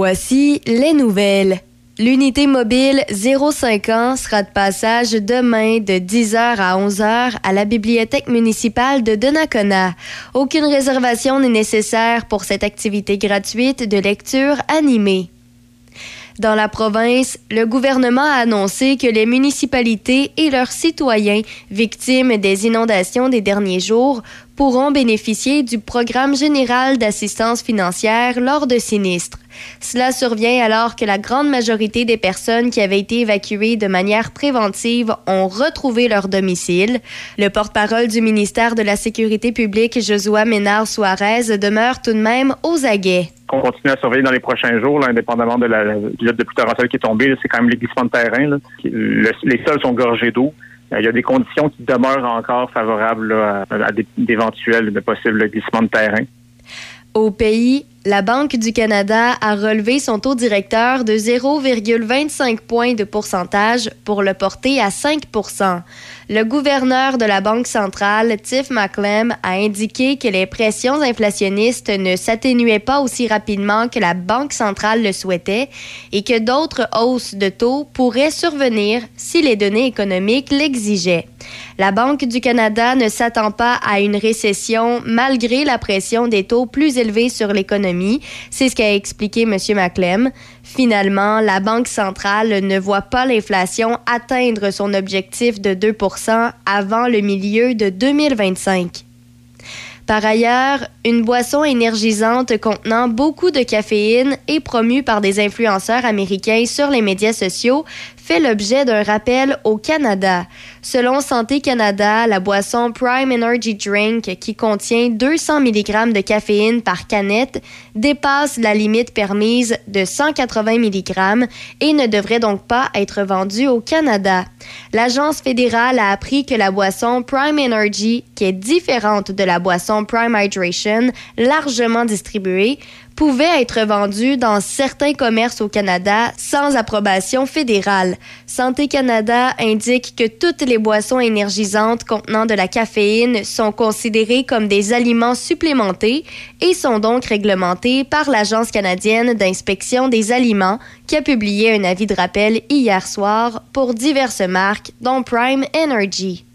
voici les nouvelles. L'unité mobile 05 ans sera de passage demain de 10h à 11h à la bibliothèque municipale de Donnacona. Aucune réservation n'est nécessaire pour cette activité gratuite de lecture animée. Dans la province, le gouvernement a annoncé que les municipalités et leurs citoyens victimes des inondations des derniers jours pourront bénéficier du programme général d'assistance financière lors de sinistres. Cela survient alors que la grande majorité des personnes qui avaient été évacuées de manière préventive ont retrouvé leur domicile. Le porte-parole du ministère de la Sécurité publique, Josua Ménard Suarez, demeure tout de même aux aguets. qu'on continue à surveiller dans les prochains jours, indépendamment de la, jet de pluie qui est tombé. là, C'est quand même les de terrain. les sols sont gorgés d'eau. Euh, Il y a des conditions qui demeurent encore favorables à, d'éventuels, de possibles glissements de terrain. Au pays, la Banque du Canada a relevé son taux directeur de 0,25 points de pourcentage pour le porter à 5 Le gouverneur de la Banque centrale, Tiff McClem, a indiqué que les pressions inflationnistes ne s'atténuaient pas aussi rapidement que la Banque centrale le souhaitait et que d'autres hausses de taux pourraient survenir si les données économiques l'exigeaient. La Banque du Canada ne s'attend pas à une récession malgré la pression des taux plus élevés sur l'économie. C'est ce qu'a expliqué M. Maclem. Finalement, la Banque centrale ne voit pas l'inflation atteindre son objectif de 2% avant le milieu de 2025. Par ailleurs, une boisson énergisante contenant beaucoup de caféine et promue par des influenceurs américains sur les médias sociaux fait l'objet d'un rappel au Canada. Selon Santé Canada, la boisson Prime Energy Drink, qui contient 200 mg de caféine par canette, dépasse la limite permise de 180 mg et ne devrait donc pas être vendue au Canada. L'agence fédérale a appris que la boisson Prime Energy, qui est différente de la boisson Prime Hydration, largement distribuée, pouvait être vendue dans certains commerces au Canada sans approbation fédérale. Santé Canada indique que toutes les boissons énergisantes contenant de la caféine sont considérées comme des aliments supplémentés et sont donc réglementées par l'Agence canadienne d'inspection des aliments qui a publié un avis de rappel hier soir pour diverses marques dont Prime Energy.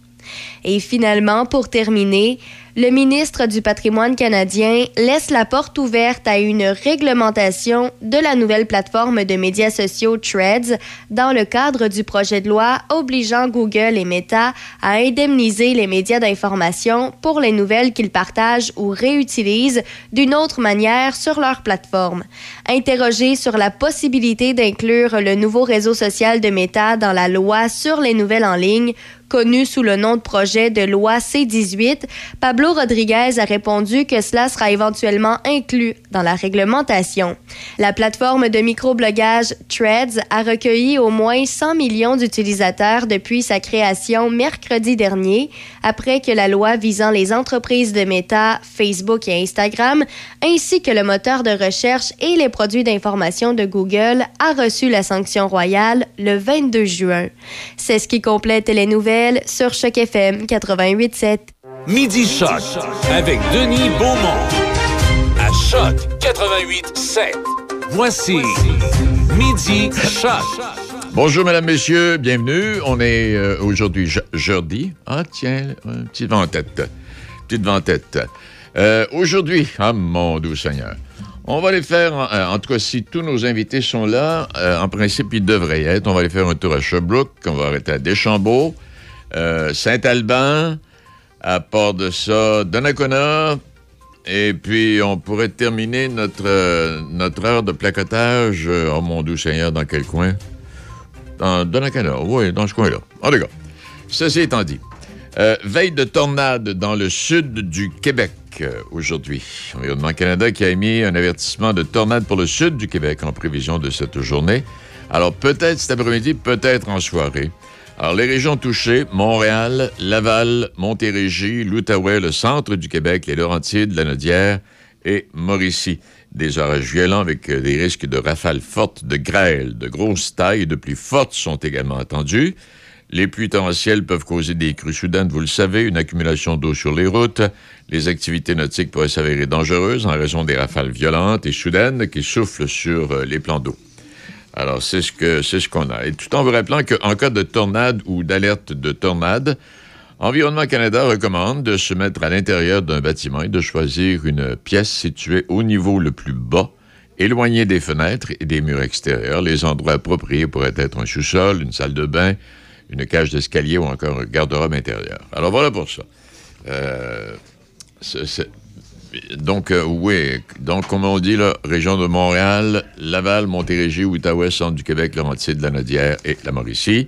Et finalement, pour terminer, le ministre du patrimoine canadien laisse la porte ouverte à une réglementation de la nouvelle plateforme de médias sociaux Threads dans le cadre du projet de loi obligeant Google et Meta à indemniser les médias d'information pour les nouvelles qu'ils partagent ou réutilisent d'une autre manière sur leur plateforme. Interrogé sur la possibilité d'inclure le nouveau réseau social de Meta dans la loi sur les nouvelles en ligne, connu sous le nom de projet de loi C-18, Pablo Rodriguez a répondu que cela sera éventuellement inclus dans la réglementation. La plateforme de microblogage Threads a recueilli au moins 100 millions d'utilisateurs depuis sa création mercredi dernier, après que la loi visant les entreprises de Meta, Facebook et Instagram, ainsi que le moteur de recherche et les produits d'information de Google a reçu la sanction royale le 22 juin. C'est ce qui complète les nouvelles sur Choc FM 88.7. Midi Choc avec Denis Beaumont. À Choc 88 7. Voici Midi Choc. Bonjour, mesdames, messieurs, bienvenue. On est euh, aujourd'hui je- jeudi. Ah, tiens, un petit vent en tête. Petite vent en tête. Aujourd'hui, ah mon doux Seigneur, on va aller faire, en, euh, en tout cas, si tous nos invités sont là, euh, en principe, ils devraient être. On va aller faire un tour à Sherbrooke, on va arrêter à Deschambault, Saint-Alban, à part de ça, Donnacona, et puis, on pourrait terminer notre, euh, notre heure de placotage, euh, oh mon doux Seigneur, dans quel coin? Dans Donnacona, oui, dans ce coin-là. En tout cas, ceci étant dit, euh, veille de tornade dans le sud du Québec aujourd'hui. Environnement Canada qui a émis un avertissement de tornade pour le sud du Québec en prévision de cette journée. Alors, peut-être cet après-midi, peut-être en soirée. Alors, les régions touchées, Montréal, Laval, Montérégie, l'Outaouais, le centre du Québec, les Laurentides, la Nodière et Mauricie. Des orages violents avec euh, des risques de rafales fortes, de grêle, de grosses tailles et de pluies fortes sont également attendus. Les pluies torrentielles peuvent causer des crues soudaines, vous le savez, une accumulation d'eau sur les routes. Les activités nautiques pourraient s'avérer dangereuses en raison des rafales violentes et soudaines qui soufflent sur euh, les plans d'eau. Alors, c'est ce que c'est ce qu'on a. Et tout en vous rappelant qu'en cas de tornade ou d'alerte de tornade, Environnement Canada recommande de se mettre à l'intérieur d'un bâtiment et de choisir une pièce située au niveau le plus bas, éloignée des fenêtres et des murs extérieurs. Les endroits appropriés pourraient être un sous-sol, une salle de bain, une cage d'escalier ou encore un garde-robe intérieur. Alors voilà pour ça. Euh, donc, euh, oui, donc, comme on dit, là, région de Montréal, Laval, Montérégie, Outaouais, Centre du Québec, Laurentide, la Nodière et la Mauricie.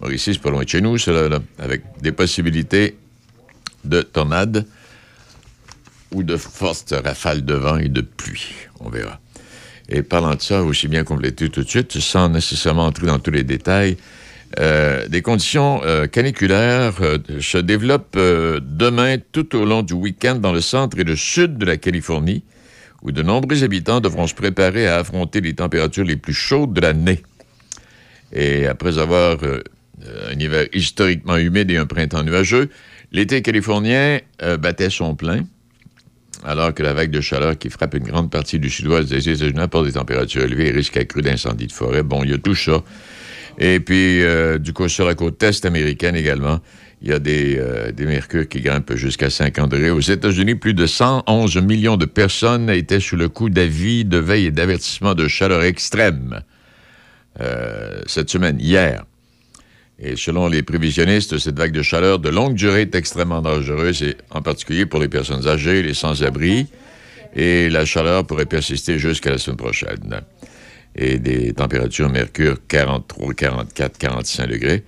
Mauricie, c'est pas loin de chez nous, là, avec des possibilités de tornades ou de fortes rafales de vent et de pluie. On verra. Et parlant de ça, aussi bien compléter tout de suite, sans nécessairement entrer dans tous les détails, euh, des conditions euh, caniculaires euh, se développent demain tout au long du week-end dans le centre et le sud de la Californie, où de nombreux habitants devront se préparer à affronter les températures les plus chaudes de l'année. Et après avoir un hiver historiquement humide et un printemps nuageux, l'été californien battait son plein, alors que la vague de chaleur qui frappe une grande partie du sud-ouest des États-Unis apporte des températures élevées et risque accru d'incendies de forêt. Bon, il y a tout ça. Et puis, euh, du coup, sur la côte est américaine également, il y a des, euh, des mercures qui grimpent jusqu'à 50 degrés. Aux États-Unis, plus de 111 millions de personnes étaient sous le coup d'avis, de veille et d'avertissement de chaleur extrême euh, cette semaine, hier. Et selon les prévisionnistes, cette vague de chaleur de longue durée est extrêmement dangereuse, et en particulier pour les personnes âgées, les sans-abri, et la chaleur pourrait persister jusqu'à la semaine prochaine. Et des températures mercure 43, 44, 45 degrés,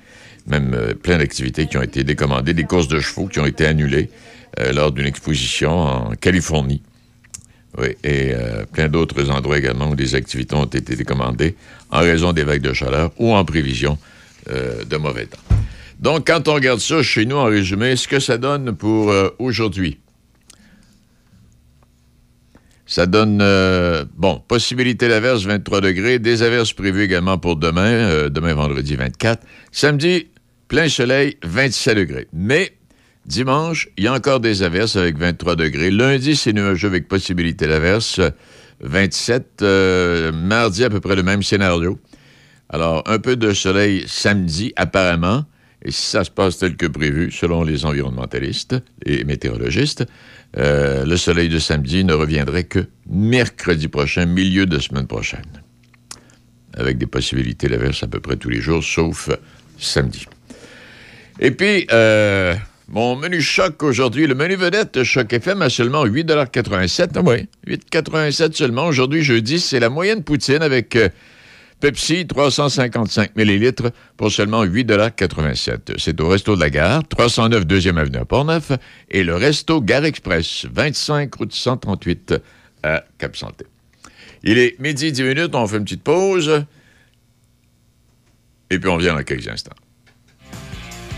même euh, plein d'activités qui ont été décommandées, des courses de chevaux qui ont été annulées euh, lors d'une exposition en Californie. Oui, et euh, plein d'autres endroits également où des activités ont été décommandées en raison des vagues de chaleur ou en prévision de mauvais temps. Donc, quand on regarde ça chez nous, en résumé, ce que ça donne pour aujourd'hui, ça donne, euh, bon, possibilité d'averse 23 degrés, des averses prévues également pour demain, euh, demain vendredi 24. Samedi, plein soleil, 27 degrés. Mais dimanche, il y a encore des averses avec 23 degrés. Lundi, c'est nuageux avec possibilité d'averse, 27. Euh, mardi, à peu près le même scénario. Alors, un peu de soleil samedi, apparemment, et si ça se passe tel que prévu, selon les environnementalistes et météorologistes, euh, le soleil de samedi ne reviendrait que mercredi prochain, milieu de semaine prochaine, avec des possibilités d'averse à peu près tous les jours, sauf samedi. Et puis, euh, mon menu choc aujourd'hui, le menu vedette Choc FM a seulement 8,87 Ah oui, 8,87 seulement. Aujourd'hui, jeudi, c'est la moyenne poutine avec euh, Pepsi, 355 millilitres pour seulement 8,87 C'est au Resto de la Gare, 309 2e Avenue à Portneuf, et le Resto Gare Express, 25 route 138 à Cap-Santé. Il est midi 10 minutes, on fait une petite pause, et puis on vient dans quelques instants.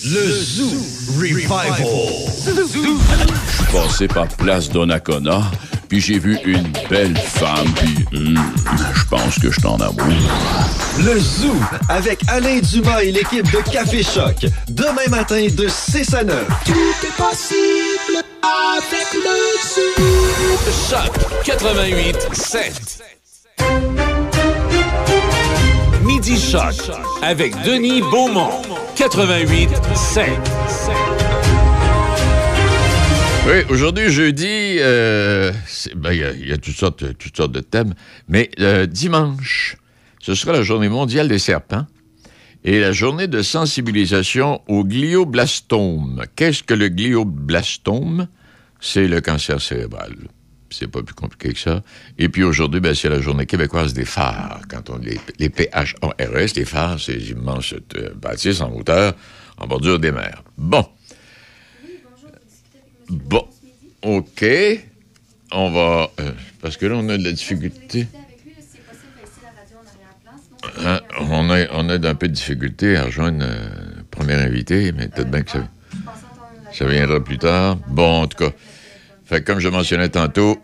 Le Zoo Revival. Je suis passé par Place Donnacona, puis j'ai vu une belle femme, puis hum, je pense que je t'en amour. Le Zoo avec Alain Dumas et l'équipe de Café Choc. Demain matin de 6 à 9. Choc 88 7. Midi Choc avec Denis Beaumont. 88 7. Oui, aujourd'hui, jeudi, euh, ben, il y a- il y, a toutes sortes, toutes sortes de thèmes, mais euh, dimanche, ce sera la journée mondiale des serpents et la journée de sensibilisation au glioblastome. Qu'est-ce que le glioblastome? C'est le cancer cérébral. C'est pas plus compliqué que ça. Et puis aujourd'hui, ben, c'est la journée québécoise des phares. Quand on les, les les phares, ces immenses euh, bâtisses en hauteur, en bordure des mers. Bon. Bon, OK. On va... euh, parce que là, on a de la difficulté. Hein, on, a, on a un peu de difficulté à rejoindre euh, le premier invité, mais peut-être bien que ça, ça viendra plus tard. Bon, en tout cas, fait, que comme je mentionnais tantôt,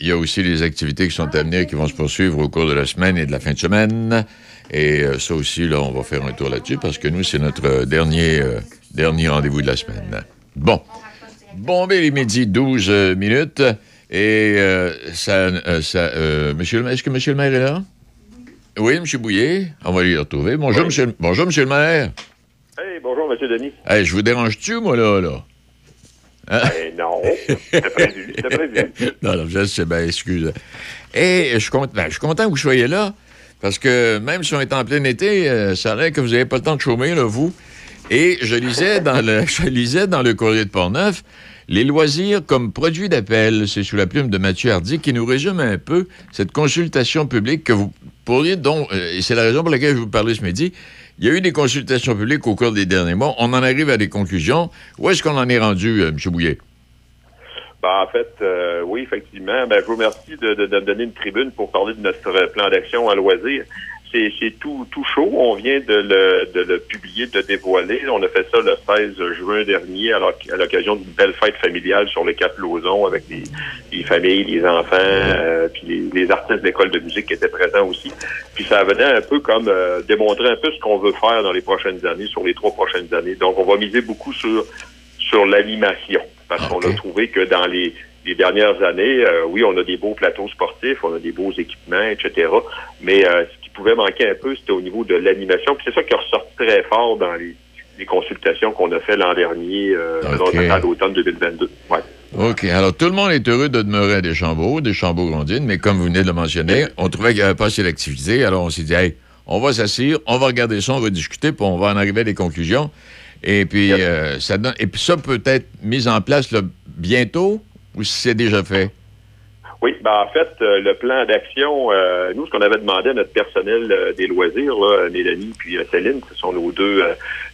il y a aussi les activités qui sont à venir, qui vont se poursuivre au cours de la semaine et de la fin de semaine. Et euh, ça aussi, là, on va faire un tour là-dessus parce que nous, c'est notre euh, dernier, euh, dernier rendez-vous de la semaine. Bon. Bon, ben, il est midi 12 euh, minutes. Et euh, ça, ça monsieur le maire, est-ce que monsieur le maire est là? Oui, monsieur Bouillet. On va lui retrouver. Bonjour, monsieur, le- bonjour, monsieur le maire. Hey, bonjour, M. Denis. Hey, je vous dérange-tu, moi, là, là? Hein? Ben non, c'était prévu, c'était prévu. non, non, je sais bien, excuse. Et je suis, cont- ben, je suis content que vous soyez là, parce que même si on est en plein été, euh, ça a l'air que vous n'avez pas le temps de chômer, là, vous. Et je lisais dans le, je lisais dans le courrier de Portneuf les loisirs comme produit d'appel. C'est sous la plume de Mathieu Hardy qui nous résume un peu cette consultation publique que vous pourriez, dont, euh, et c'est la raison pour laquelle je vous parlais ce midi, il y a eu des consultations publiques au cours des derniers mois. On en arrive à des conclusions. Où est-ce qu'on en est rendu, euh, M. Bouillet? Ben, en fait, euh, oui, effectivement. Ben, je vous remercie de, de- me donner une tribune pour parler de notre plan d'action à loisir. C'est tout, tout chaud. On vient de le, de le publier, de le dévoiler. On a fait ça le 16 juin dernier à l'oc- à l'occasion d'une belle fête familiale sur le Cap Lauson avec les, les familles, les enfants, euh, puis les, les artistes d'école de musique qui étaient présents aussi. Puis ça venait un peu comme euh, démontrer un peu ce qu'on veut faire dans les prochaines années, sur les trois prochaines années. Donc, on va miser beaucoup sur sur l'animation. Parce qu'on a trouvé que dans les, les dernières années, euh, oui, on a des beaux plateaux sportifs, on a des beaux équipements, etc. Mais euh, pouvait manquer un peu, c'était au niveau de l'animation. Puis c'est ça qui est ressorti très fort dans les, les consultations qu'on a fait l'an dernier, euh, à l'automne 2022. Ouais. OK. Alors, tout le monde est heureux de demeurer à Deschambault, Deschambault-Grondines, mais comme vous venez de le mentionner, on trouvait qu'il n'y avait pas assez d'activité. Alors, on s'est dit, hey, on va s'asseoir, on va regarder ça, on va discuter, puis on va en arriver à des conclusions. Et puis, euh, ça donne, et puis ça peut être mis en place là, bientôt ou si c'est déjà fait? Oui, ben en fait, euh, le plan d'action, euh, nous, ce qu'on avait demandé à notre personnel euh, des loisirs, là, Mélanie puis Céline, ce sont nos deux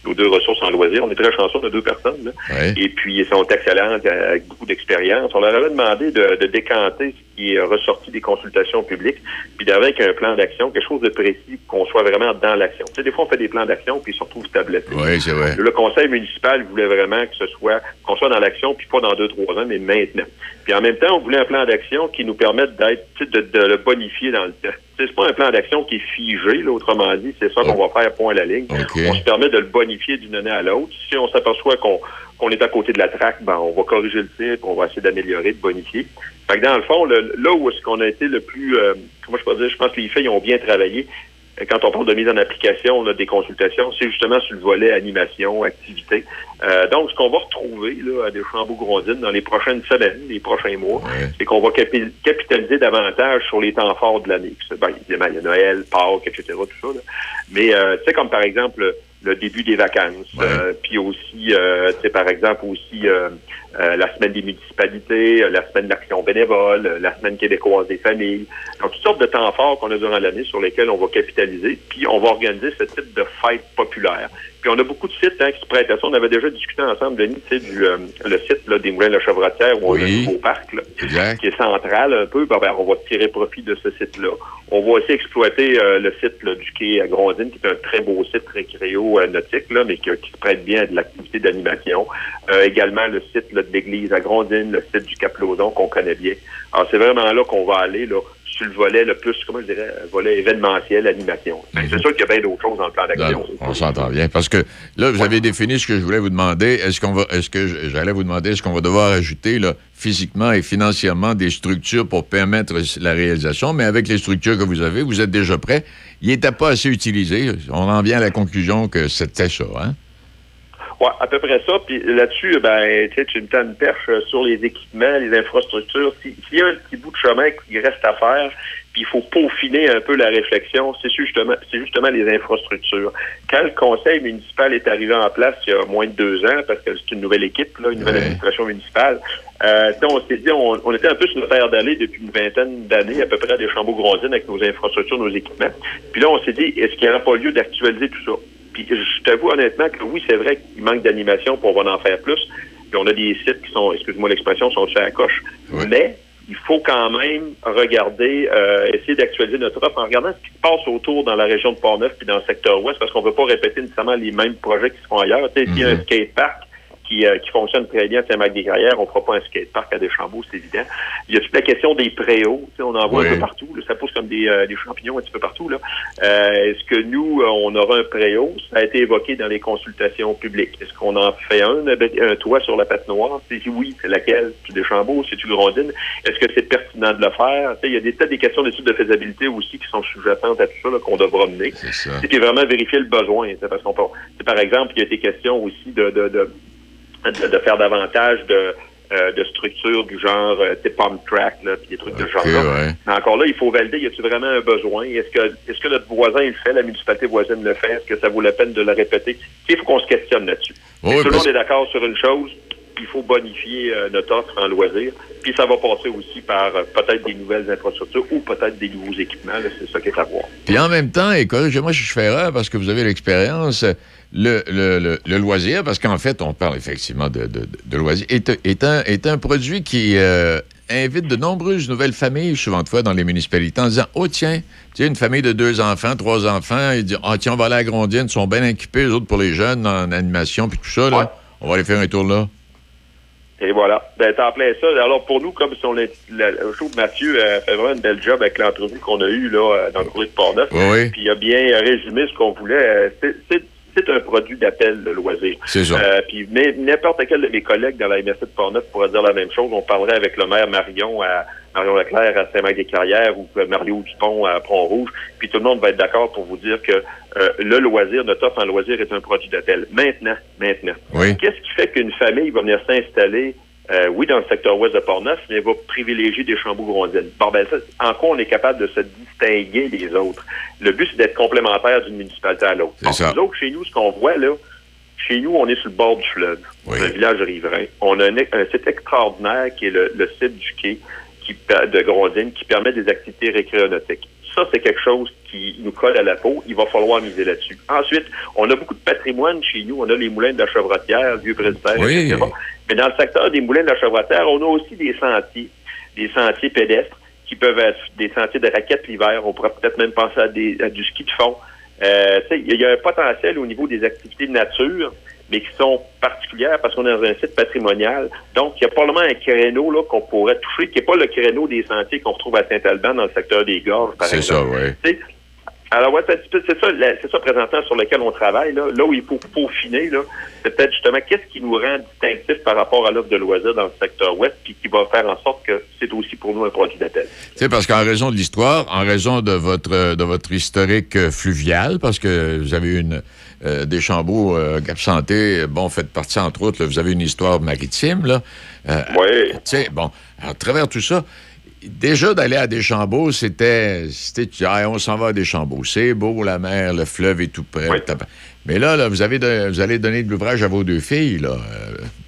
nos deux ressources en loisirs. On est très chanceux de deux personnes. là. Ouais. Et puis, ils sont excellents, avec beaucoup d'expérience. On leur avait demandé de, de décanter ce qui est ressorti des consultations publiques, puis d'avec un plan d'action, quelque chose de précis, qu'on soit vraiment dans l'action. Tu sais, des fois, on fait des plans d'action, puis ils se retrouvent tablettés. Oui, c'est vrai. Le conseil municipal voulait vraiment que ce soit qu'on soit dans l'action, puis pas dans deux, trois ans, mais maintenant. Puis en même temps, on voulait un plan d'action qui nous permette d'être, de, de le bonifier dans le temps. C'est pas un plan d'action qui est figé, là, autrement dit, c'est ça qu'on va faire point à la ligne. On se permet de le bonifier d'une année à l'autre. Si on s'aperçoit qu'on est à côté de la traque, ben on va corriger le tir, on va essayer d'améliorer, de bonifier. Fait que dans le fond, le- là où est-ce qu'on a été le plus, euh, comment je peux dire, je pense que les faits ils ont bien travaillé. Euh, Quand on parle de mise en application là, des consultations, c'est justement sur le volet animation, activité. Euh, donc, ce qu'on va retrouver là, à Deschambault-Grondines dans les prochaines semaines, les prochains mois, c'est qu'on va capi- capitaliser davantage sur les temps forts de l'année. Ben, évidemment, il y a Noël, Pâques, etc., tout ça. là. Mais, euh, tu sais, comme par exemple le début des vacances, euh, puis aussi, euh, tu sais, par exemple, aussi euh, euh, la semaine des municipalités, euh, la semaine d'action bénévole, euh, la semaine québécoise des familles. Donc, toutes sortes de temps forts qu'on a durant l'année sur lesquels on va capitaliser, puis on va organiser ce type de fête populaire. Puis on a beaucoup de sites hein, qui se prêtent à ça. On avait déjà discuté ensemble, Denis, tu sais, du euh, le site là, des Moulins de la Chevratière où on a un nouveau parc là, qui est central un peu. Ben, ben, on va tirer profit de ce site-là. On va aussi exploiter euh, le site là, du quai à Grondines, qui est un très beau site récréo euh, nautique, là, mais qui, qui se prête bien à de l'activité d'animation. Euh, également le site là, de l'église à Grondines, le site du Cap Lauson qu'on connaît bien. Alors c'est vraiment là qu'on va aller là, sur le volet le plus, comment je dirais, volet événementiel, animation. Ben, C'est sûr qu'il y a bien d'autres choses dans le plan d'action. Non, on s'entend bien. Parce que là, vous avez défini ce que je voulais vous demander. Est-ce qu'on va, est-ce que j'allais vous demander, est-ce qu'on va devoir ajouter là, physiquement et financièrement des structures pour permettre la réalisation? Mais avec les structures que vous avez, vous êtes déjà prêts. Il n'était pas assez utilisé. On en vient à la conclusion que c'était ça, hein? Ouais, à peu près ça. Puis là-dessus, ben, tu sais, tu me tends une perche euh, sur les équipements, les infrastructures. Si- S'il y a un petit bout de chemin qui reste à faire, puis il faut peaufiner un peu la réflexion, c'est justement, c'est justement les infrastructures. Quand le conseil municipal est arrivé en place il y a moins de deux ans, parce que c'est une nouvelle équipe, là, une nouvelle administration municipale, euh, on s'est dit, on, on était un peu sur notre aire d'aller depuis une vingtaine d'années, à peu près à des Chambeaux-Grondines avec nos infrastructures, nos équipements. Puis là, on s'est dit, est-ce qu'il n'y aura pas lieu d'actualiser tout ça? Puis je t'avoue honnêtement que oui, c'est vrai qu'il manque d'animation pour on va en faire plus. puis on a des sites qui sont, excuse-moi l'expression, sont sur la coche. Mais il faut quand même regarder, euh, essayer d'actualiser notre offre en regardant ce qui se passe autour dans la région de Port-Neuf puis dans le secteur ouest, parce qu'on ne veut pas répéter nécessairement les mêmes projets qui se font ailleurs. Tu sais, s'il y a un skatepark, qui, euh, qui fonctionne très bien à Saint-Marc-des-Carrières. On ne fera pas un skatepark à Deschambault, c'est évident. Il y a toute la question des préaux. Tu sais, on en voit Oui. un peu partout. là. Ça pousse comme des, euh, des champignons un petit peu partout. Là. Euh, Est-ce que nous, euh, on aura un préau? Ça a été évoqué dans les consultations publiques. Est-ce qu'on en fait un, avec un toit sur la patinoire? Si oui, c'est laquelle? C'est Deschambault? C'est-tu Grondine? Est-ce que c'est pertinent de le faire? Tu sais, il y a des tas des questions d'études de faisabilité aussi qui sont sous-jacentes à tout ça là, qu'on devra mener. C'est ça. C'est puis vraiment vérifier le besoin. tu sais, Parce qu'on par exemple, il y a été question aussi de, de, de, de, de faire davantage de, euh, de structures du genre euh, pump track, là, puis des trucs de ce Ok, genre-là. ouais. Mais encore là, il faut valider, y a-t-il vraiment un besoin? Est-ce que, est-ce que notre voisin le fait, la municipalité voisine le fait? Est-ce que ça vaut la peine de le répéter? Il faut qu'on se questionne là-dessus. Oui, tout le monde est d'accord sur une chose, il faut bonifier euh, notre offre en loisir. Puis ça va passer aussi par euh, peut-être des nouvelles infrastructures ou peut-être des nouveaux équipements. là, C'est ça qui est à voir. Puis en même temps, corrigez-moi si je fais erreur, parce que vous avez l'expérience, le, le, le, le loisir, parce qu'en fait, on parle effectivement de, de, de loisir, est, est, un, est un produit qui euh, invite de nombreuses nouvelles familles, souvent de fois, dans les municipalités, en disant Oh, tiens, tu sais, une famille de deux enfants, trois enfants, ils disent Ah, tiens, on va aller à Grondine, ils sont bien équipés, les autres pour les jeunes, en animation, puis tout ça, là. Ouais. On va aller faire un tour là. Et voilà. Ben, t'en plein ça. Alors, pour nous, comme si on est, la- je trouve que Mathieu a fait vraiment une belle job avec l'entrevue qu'on a eue, là, euh, dans le courrier de Port-Neuf. Oui. Puis il a bien résumé ce qu'on voulait. Euh, c'est- C'est un produit d'appel, le loisir. C'est ça. Euh, puis mais n'importe quel de mes collègues dans la MSC de Port-Neuf pourrait dire la même chose. On parlerait avec le maire Marion à Marion Leclerc à Saint-Marc-des-Carrières ou Mario Dupont à Pont-Rouge. Puis tout le monde va être d'accord pour vous dire que euh, le loisir, notre offre en loisir est un produit d'appel. Maintenant, maintenant. Oui. Qu'est-ce qui fait qu'une famille va venir s'installer, euh, oui, dans le secteur ouest de Port-Neuf, mais va privilégier des Chamboux-Grondines? Bon, ben, ça, en quoi on est capable de se distinguer des autres? Le but, c'est d'être complémentaire d'une municipalité à l'autre. Nous autres, chez nous, ce qu'on voit, là, chez nous, on est sur le bord du fleuve, Oui. un village riverain. On a un, un site extraordinaire qui est le, le site du quai qui, de Grondine qui permet des activités récréonautiques. Ça, c'est quelque chose qui nous colle à la peau. Il va falloir miser là-dessus. Ensuite, on a beaucoup de patrimoine chez nous. On a les moulins de la Chevrotière, vieux presbytère, Oui. etc. Mais dans le secteur des moulins de la Chevrotière, on a aussi des sentiers, des sentiers pédestres qui peuvent être des sentiers de raquettes l'hiver. On pourrait peut-être même penser à, des, à du ski de fond. Euh, il y a un potentiel au niveau des activités de nature, mais qui sont particulières parce qu'on est dans un site patrimonial. Donc, il y a probablement un créneau là qu'on pourrait toucher, qui n'est pas le créneau des sentiers qu'on retrouve à Saint-Alban dans le secteur des gorges, par C'est ça, oui. Alors, ouais, c'est c'est ça, c'est ça présentement sur lequel on travaille. Là, là où il faut peaufiner, là, c'est peut-être justement qu'est-ce qui nous rend distinctif par rapport à l'offre de loisirs dans le secteur ouest, puis qui va faire en sorte que c'est aussi pour nous un produit d'appel. Sais, parce qu'en raison de l'histoire, en raison de votre de votre historique euh, fluvial, parce que vous avez une euh, des Chambeaux, euh, Cap Santé, bon, faites partie entre autres, là, vous avez une histoire maritime, là. Euh, Oui. Tu sais, bon, à travers tout ça, déjà d'aller à Deschambault, c'était, c'était, Ah, on s'en va à Deschambault, c'est beau la mer, le fleuve est tout près. Oui. Mais là, là, vous avez, de- vous allez donner de l'ouvrage à vos deux filles, là.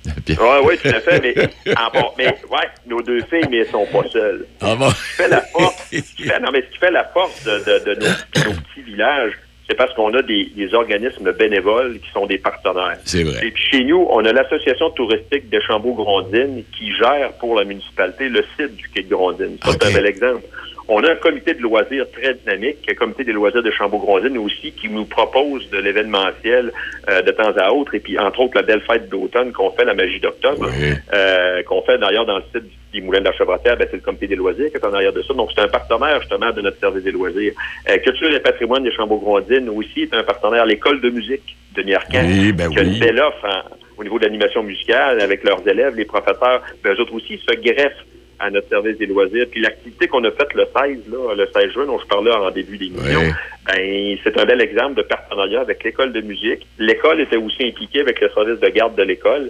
euh, puis- Oui, oui, tout à fait. Mais, en bon, mais ouais, nos deux filles, mais elles sont pas seules. Ah bon? Ce qui fait la force, ce qui fait, non, mais ce qui fait la force de, de- de nos, de nos petits villages, c'est parce qu'on a des, des organismes bénévoles qui sont des partenaires. C'est vrai. Et puis chez nous, on a l'association touristique de Chambault-Grondines qui gère pour la municipalité le site du quai de. Ça, Ok. c'est un bel exemple. On a un comité de loisirs très dynamique, un comité des loisirs de Chambault-Grondines aussi, qui nous propose de l'événementiel euh, de temps à autre. Et puis, entre autres, la belle fête d'automne qu'on fait, la magie d'octobre, Oui. euh, qu'on fait d'ailleurs dans le site des Moulins de la Chevrotière, ben, c'est le comité des loisirs qui est en arrière de ça. Donc, c'est un partenaire, justement, de notre service des loisirs. Euh, Culture et patrimoine de Chambault-Grondines aussi est un partenaire. L'école de musique de Niarcan, Oui, ben qui a oui. une belle offre en- au niveau de l'animation musicale avec leurs élèves, les professeurs, ben, eux autres aussi se greffent à notre service des loisirs. Puis l'activité qu'on a faite le 16, là, le 16 juin, dont je parlais en début d'émission, Oui. ben, c'est un bel exemple de partenariat avec l'école de musique. L'école était aussi impliquée avec le service de garde de l'école.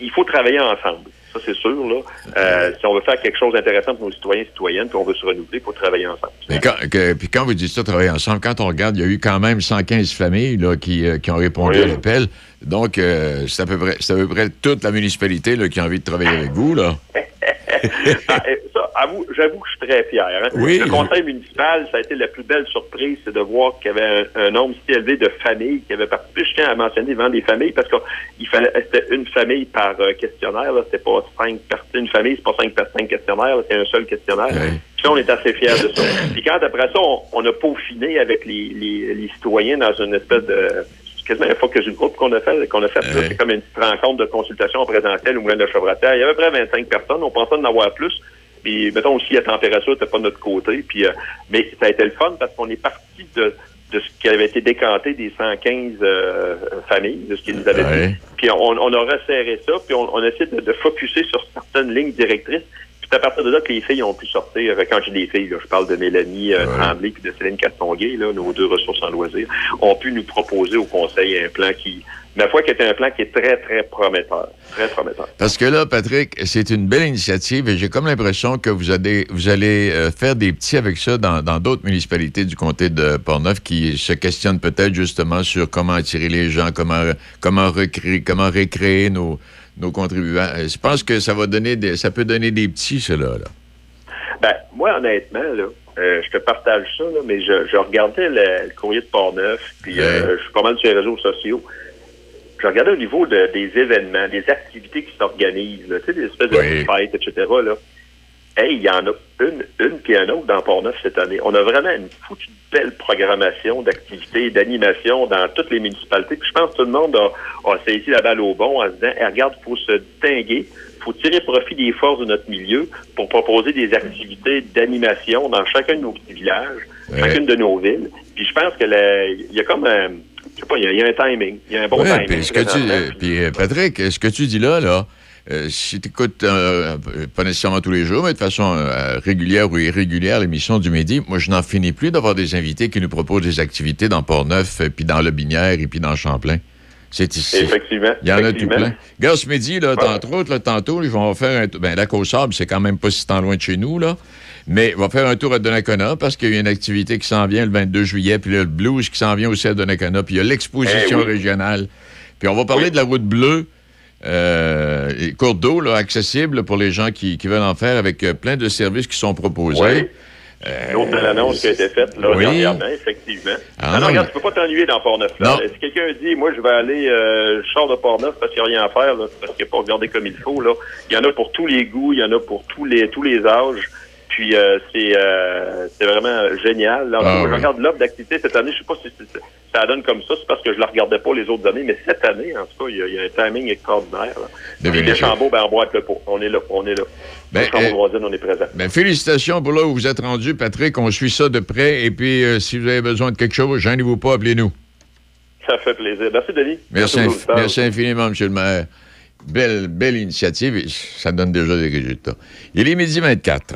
Il faut travailler ensemble. Ça, c'est sûr. Là. Euh, si on veut faire quelque chose d'intéressant pour nos citoyens et citoyennes, puis on veut se renouveler, il faut travailler ensemble. Mais quand, que- puis quand vous dites ça, travailler ensemble, quand on regarde, il y a eu quand même 115 familles là, qui, euh, qui ont répondu Oui. à l'appel. Donc, euh, c'est à, peu près- à peu près toute la municipalité là, qui a envie de travailler avec vous. Là. Ah, j'avoue que je suis très fier. hein. Oui. Le conseil municipal, ça a été la plus belle surprise, c'est de voir qu'il y avait un, un nombre si élevé de familles qui avaient participé. Je tiens à mentionner devant des familles parce qu'il fallait c'était une famille par euh, questionnaire. Là. C'était pas cinq personnes. Une famille, c'est pas cinq, cinq questionnaires, c'est un seul questionnaire. Ouais. Puis on est assez fiers de ça. Puis quand après ça, on, on a peaufiné avec les, les, les citoyens dans une espèce de quasiment un focus group qu'on a fait, qu'on a fait. Ouais. C'est comme une petite rencontre de consultation en présentiel au moulin de Chevretière. Il y avait à peu près 25 personnes. On pensait en avoir plus. Puis, mettons aussi, la température n'était pas de notre côté. Puis, euh, mais ça a été le fun parce qu'on est parti de, de ce qui avait été décanté des 115 euh, familles, de ce qu'ils nous avaient Ouais. dit. Puis, on, on a resserré ça. Puis, on, on a essayé de, de focuser sur certaines lignes directrices. C'est à partir de là que les filles ont pu sortir. Euh, Quand j'ai des filles, là, je parle de Mélanie euh, Ouais. Tremblay puis de Céline Castonguay, là, nos deux ressources en loisirs, ont pu nous proposer au conseil un plan qui, ma foi, qui était un plan qui est très, très prometteur. Très prometteur. Parce que là, Patrick, c'est une belle initiative et j'ai comme l'impression que vous allez, vous allez euh, faire des petits avec ça dans d'autres municipalités du comté de Portneuf qui se questionnent peut-être justement sur comment attirer les gens, comment, comment recréer, comment récréer nos, nos contribuants. Euh, Je pense que ça va donner des, ça peut donner des petits, cela. Là. Ben, moi, honnêtement, là, euh, je te partage ça, là, mais je, je regardais le, le courrier de Portneuf, puis euh, je suis pas mal sur les réseaux sociaux. Je regardais au niveau de- des événements, des activités qui s'organisent, tu sais, des espèces de fêtes, etc. Là. Hey, il y en a une, une puis un autre dans Portneuf cette année. On a vraiment une foutue belle programmation d'activités, d'animation dans toutes les municipalités. Puis je pense que tout le monde a, a saisi la balle au bon en se disant, Hey, regarde, il faut se distinguer, il faut tirer profit des forces de notre milieu pour proposer des activités d'animation dans chacun de nos petits villages, Ouais. chacune de nos villes. Puis je pense que il y a comme un, je sais pas, il y a, il y a un timing, il y a un bon Ouais, timing. puis, ce que tu, présentement. puis, euh, Patrick, ce que tu dis là, là, euh, si tu écoutes, pas nécessairement tous les jours, mais de façon euh, régulière ou irrégulière, l'émission du midi, moi, je n'en finis plus d'avoir des invités qui nous proposent des activités dans Port-Neuf, euh, puis dans Le Binière et puis dans Champlain. C'est ici. Effectivement. Il y en a tout plein. Regarde, ce midi, là, entre autres, là, tantôt, ils vont faire un tour. Ben, lac au sable, c'est quand même pas si tant loin de chez nous, là. Mais ils vont faire un tour à Donnacona parce qu'il y a une activité qui s'en vient le 22 juillet, puis il y a le blues qui s'en vient aussi à Donnacona, puis il y a l'exposition Eh oui. régionale. Puis on va parler Oui. de la route bleue, euh, cours d'eau, là, accessible pour les gens qui, qui veulent en faire avec euh, plein de services qui sont proposés. Oui. Euh, L'autre belle annonce qui a été faite, là, Oui. dernièrement, effectivement. Ah, non, regarde, mais- tu peux pas t'ennuyer dans Port-Neuf, là. Si quelqu'un dit, moi, je vais aller, euh, je sors de Port-Neuf parce qu'il n'y a rien à faire, là, parce qu'il n'y a pas regardé comme il faut, là. Il y en a pour tous les goûts, il y en a pour tous les, tous les âges. Puis, euh, c'est, euh, c'est vraiment génial. Là, Ah, oui. je regarde l'offre d'activité cette année. Je sais pas si ça donne comme ça. C'est parce que je la regardais pas les autres années. Mais cette année, en tout cas, il y a, il y a un timing extraordinaire, là. Puis, Devinez les ça. Chambeaux, ben, pot. On est là, on est là. Ben, euh, on est présent. Ben, félicitations pour là où vous êtes rendu, Patrick. On suit ça de près. Et puis, euh, si vous avez besoin de quelque chose, gênez-vous pas, appelez-nous. Ça fait plaisir. Merci, Denis. Merci, inf- merci infiniment, M. le maire. Belle, belle initiative et ça donne déjà des résultats. Il est midi 24.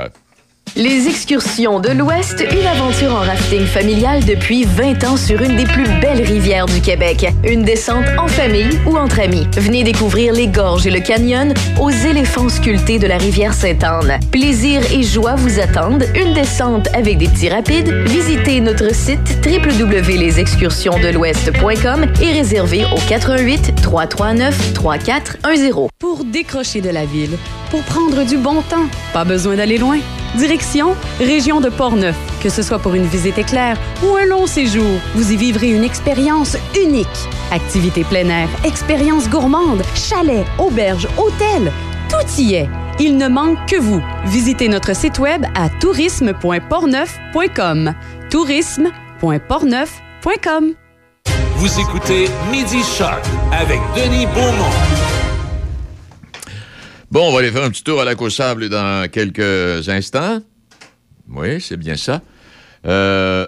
Les excursions de l'Ouest, une aventure en rafting familial depuis 20 ans sur une des plus belles rivières du Québec. Une descente en famille ou entre amis. Venez découvrir les gorges et le canyon aux éléphants sculptés de la rivière Sainte-Anne. Plaisir et joie vous attendent. Une descente avec des petits rapides. Visitez notre site www.lesexcursionsdelouest.com et réservez au 88 339 3410. Pour décrocher de la ville, pour prendre du bon temps, pas besoin d'aller loin. Direction Région de Portneuf. Que ce soit pour une visite éclair ou un long séjour, vous y vivrez une expérience unique. Activités plein air, expériences gourmandes, chalets, auberges, hôtels, tout y est. Il ne manque que vous. Visitez notre site web à tourisme.portneuf.com. tourisme.portneuf.com. Vous écoutez Midi Shark avec Denis Beaumont. Bon, on va aller faire un petit tour à la au sable dans quelques instants. Oui, c'est bien ça. Euh,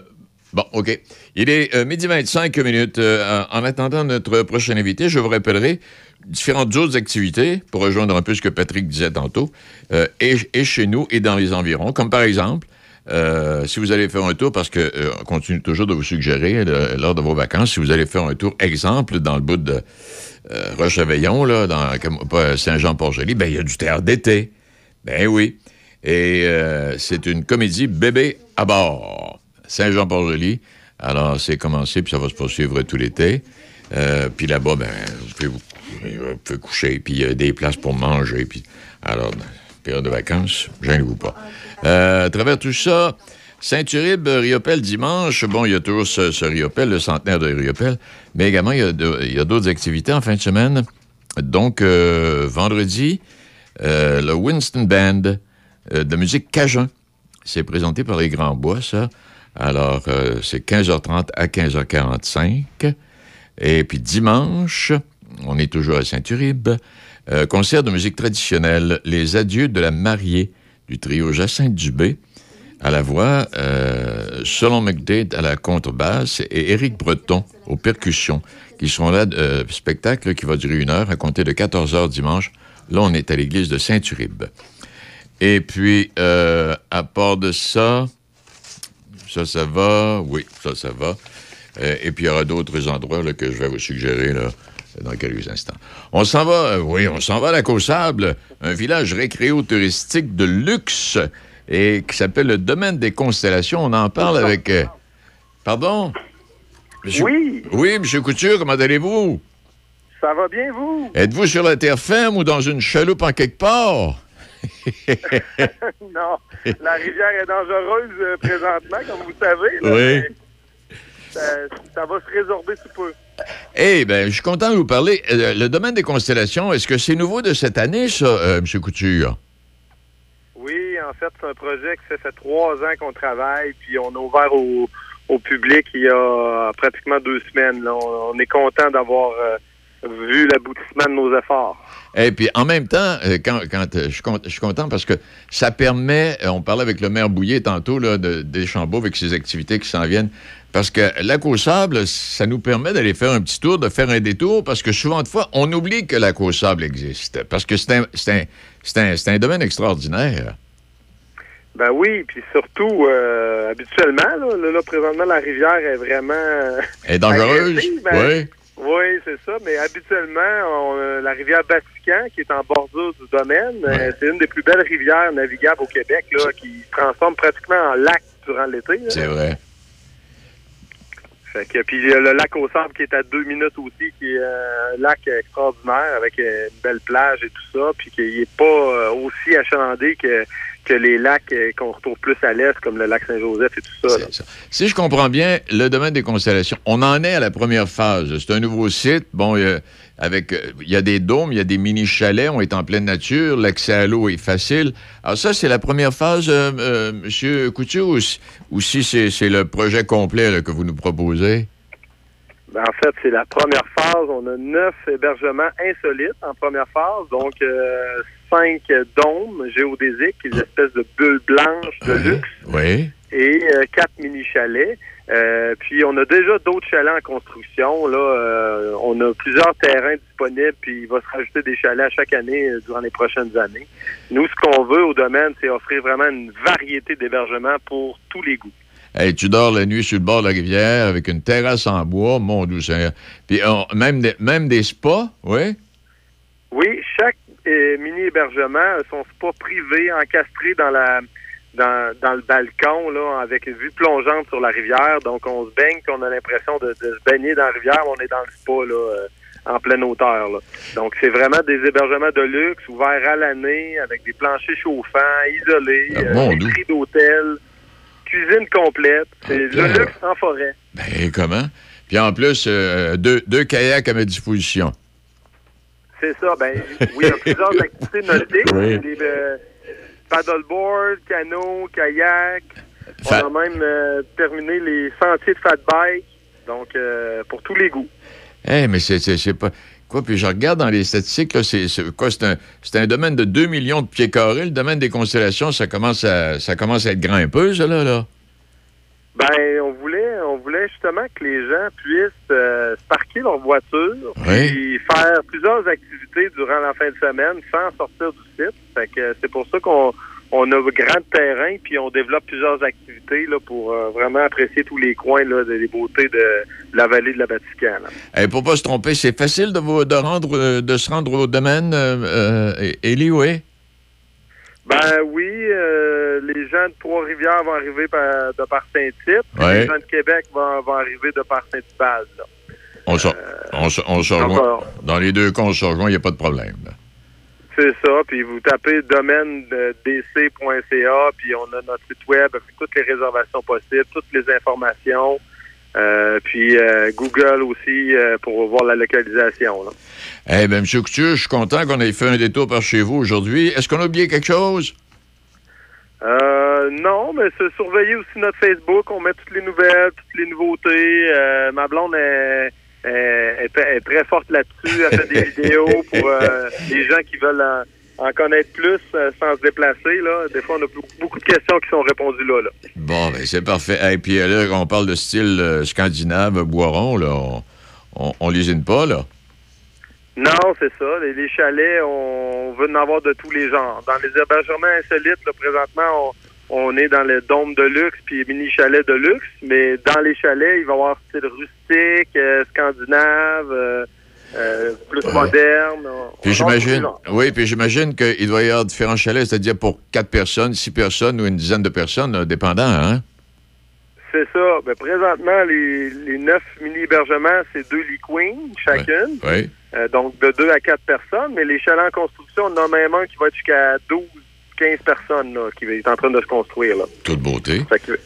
bon, OK. Il est euh, midi 25 minutes. Euh, en en attendant notre prochain invité, je vous rappellerai différentes autres activités pour rejoindre un peu ce que Patrick disait tantôt, et, chez nous et dans les environs, comme par exemple, si vous allez faire un tour, parce que euh, on continue toujours de vous suggérer lors de vos vacances, si vous allez faire un tour, exemple, dans le bout de euh, Rocheveillon, là, dans Saint-Jean-Port-Joli, ben il y a du théâtre d'été. Ben oui. Et euh, c'est une comédie bébé à bord. Saint-Jean-Port-Joli. Alors, c'est commencé, puis ça va se poursuivre tout l'été. Euh, puis là-bas, ben, vous pouvez, vous, coucher, puis il y a des places pour manger. Puis, alors, période de vacances, gênez-vous pas. Euh, à travers tout ça, Saint-Uribe, Riopel dimanche. Bon, il y a toujours ce, ce Riopel, le centenaire de Riopel, mais également, il y a d'autres activités en fin de semaine. Donc, euh, vendredi, euh, le Winston Band euh, de musique Cajun. C'est présenté par les Grands Bois, ça. Alors, c'est 15h30 à 15h45. Et puis dimanche, on est toujours à Saint-Uribe, concert de musique traditionnelle, Les Adieux de la mariée du trio Jacinthe Dubé à la voix, euh, Solon McDade à la contrebasse et Éric Breton aux percussions, qui seront là, euh, spectacle qui va durer une heure à compter de 14 heures dimanche. Là, on est à l'église de Saint-Uribe. Et puis, euh, à part de ça, ça, ça va. Oui, ça, ça va. Euh, et puis, il y aura d'autres endroits que je vais vous suggérer dans quelques instants. On s'en va, oui, on s'en va à la Côte-Sable, un village récréo-touristique de luxe et qui s'appelle le Domaine des Constellations. On en parle avec... euh, pardon? Monsieur- Oui. Oui, M. Couture, comment allez-vous? Ça va bien, vous? Êtes-vous sur la terre ferme ou dans une chaloupe en quelque part? non, la rivière est dangereuse euh, présentement, comme vous savez. là, Oui. Ça, ça va se résorber sous peu. Eh bien, je suis content de vous parler. Euh, le domaine des constellations, est-ce que c'est nouveau de cette année, ça, euh, M. Couture? Oui, en fait, c'est un projet que ça fait trois ans qu'on travaille, puis on a ouvert au, public il y a pratiquement deux semaines. On, est content d'avoir euh, vu l'aboutissement de nos efforts. Et puis, en même temps, euh, quand, quand, euh, je, je suis content parce que ça permet, euh, on parlait avec le maire Bouillet tantôt, de, des Chambeaux, avec ses activités qui s'en viennent, parce que lac au sable, ça nous permet d'aller faire un petit tour, de faire un détour, parce que souvent de fois, on oublie que lac au sable existe, parce que c'est un, c'est un, un, domaine extraordinaire. Ben oui, puis surtout, euh, habituellement, là, là, là, présentement, la rivière est vraiment... euh, Elle est dangereuse, ben, oui. Oui, c'est ça, mais habituellement, on a la rivière Vatican, qui est en bordure du domaine, euh, c'est une des plus belles rivières navigables au Québec, là, qui se transforme pratiquement en lac durant l'été. C'est vrai. Fait que, puis il y a le lac au sable qui est à deux minutes aussi, qui est euh, un lac extraordinaire avec euh, une belle plage et tout ça, puis qui n'est pas euh, aussi achalandé que, que les lacs euh, qu'on retrouve plus à l'est, comme le lac Saint-Joseph et tout ça. Si je comprends bien, le domaine des constellations, on en est à la première phase. C'est un nouveau site. Bon, il avec, euh, il y a des dômes, il y a des mini-chalets, on est en pleine nature, l'accès à l'eau est facile. Alors ça, c'est la première phase, euh, euh, Monsieur Couture, ou, si- ou si c'est le projet complet là, que vous nous proposez? Ben, en fait, c'est la première phase. On a neuf hébergements insolites en première phase, donc euh, cinq dômes géodésiques, des espèces de bulles blanches de luxe, Oui. et euh, quatre mini-chalets. Euh, puis on a déjà d'autres chalets en construction. Là, Euh, on a plusieurs terrains disponibles, puis il va se rajouter des chalets à chaque année euh, durant les prochaines années. Nous, ce qu'on veut au domaine, c'est offrir vraiment une variété d'hébergements pour tous les goûts. Hey, tu dors la nuit sur le bord de la rivière avec une terrasse en bois, mon doux Seigneur. Puis on- même, des, même des spas, oui? Oui, chaque mini-hébergement a son spa privé encastré dans la dans, dans le balcon, là, avec une vue plongeante sur la rivière. Donc, on se baigne, puis on a l'impression de, de se baigner dans la rivière, mais on est dans le spa, là, euh, en pleine hauteur. là. Donc, c'est vraiment des hébergements de luxe, ouverts à l'année, avec des planchers chauffants, isolés, Ah, euh, des prix d'hôtel, cuisine complète. C'est le Ah. luxe en forêt. Ben, comment? Puis en plus, euh, deux, deux kayaks à ma disposition. C'est ça. Ben, oui, il y a plusieurs activités nautiques. Oui. Des paddleboard, canot, kayak. On a même euh, terminé les sentiers de fat bike. Donc, euh, pour tous les goûts. Eh, mais c'est, pas. Quoi, puis je regarde dans les statistiques, là, c'est, quoi, c'est un, un domaine de 2 millions de pieds carrés. Le domaine des constellations, ça commence à, ça commence à être grand un peu, ça, là, là. Ben, on voulait, on voulait justement que les gens puissent euh, parquer leur voiture Oui. puis faire plusieurs activités durant la fin de semaine sans sortir du site. Fait que c'est pour ça qu'on on a grand terrain puis on développe plusieurs activités là, pour euh, vraiment apprécier tous les coins là, des beautés de, la vallée de la Vatican. Eh, pour pas se tromper, c'est facile de, vous, de, rendre, euh, de se rendre au domaine, euh, euh, Élie, oui? Ben oui, euh, les gens de Trois-Rivières vont arriver par- de par Saint-Tite. Ouais. Les gens de Québec vont, vont arriver de par Saint-Tibal. là. On, se- on, se- on se rejoint. Dans les deux cas, on se rejoint, il n'y a pas de problème. là. C'est ça, puis vous tapez domaine dc.ca, puis on a notre site web avec toutes les réservations possibles, toutes les informations, euh, puis euh, Google aussi euh, pour voir la localisation. Là. Eh bien, M. Couture, je suis content qu'on ait fait un détour par chez vous aujourd'hui. Est-ce qu'on a oublié quelque chose? Euh, non, mais c'est surveiller aussi notre Facebook. On met toutes les nouvelles, toutes les nouveautés. Ma blonde est, est- est- très forte là-dessus. Elle fait des vidéos pour euh, les gens qui veulent en, en connaître plus euh, sans se déplacer. Là. Des fois, on a beaucoup, de questions qui sont répondues là. là. Bon, ben c'est parfait. Et puis là, on parle de style euh, scandinave, boiron, là. On, on, on lésine pas, là? Non, c'est ça. Les, les chalets, on veut en avoir de tous les genres. Dans les hébergements insolites, là, présentement, on, on est dans le dôme de luxe puis mini chalet de luxe, mais dans les chalets, il va y avoir style rustique, euh, scandinave, euh, euh, plus moderne. Puis j'imagine, oui, puis j'imagine qu'il doit y avoir différents chalets, c'est-à-dire pour quatre personnes, six personnes ou une dizaine de personnes, dépendant, hein? C'est ça. Ben, présentement, les, les neuf mini-hébergements, c'est deux lits queen chacune. Oui. Donc, de deux à quatre personnes. Mais les chalets en construction, on en a même un qui va être jusqu'à 12, 15 personnes là, qui est en train de se construire. Là. Toute beauté. Fait que-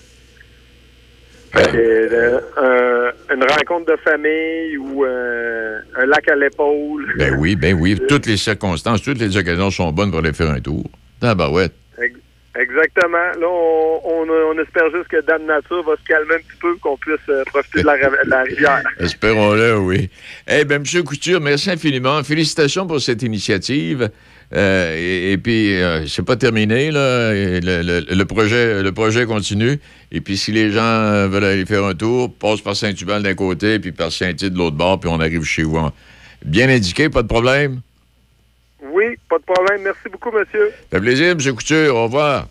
fait que, euh, un- une rencontre de famille ou euh, un lac à l'épaule. Ben oui, ben oui. Toutes les circonstances, toutes les occasions sont bonnes pour aller faire un tour. Tabarouette. Ex- Exactement. Là, on, on, on espère juste que Dame Nature va se calmer un petit peu, qu'on puisse euh, profiter de la, ra- de la rivière. Espérons-le, oui. Eh bien, M. Couture, merci infiniment. Félicitations pour cette initiative. Euh, et, et puis, euh, c'est pas terminé, là. Le, le- le projet, le projet continue. Et puis, si les gens euh, veulent aller faire un tour, passe par Saint-Hubert d'un côté, puis par Saint-Tite de l'autre bord, puis on arrive chez vous. en- Bien indiqué, pas de problème? Oui, pas de problème. Merci beaucoup, monsieur. Ça fait plaisir, M. Couture. Au revoir.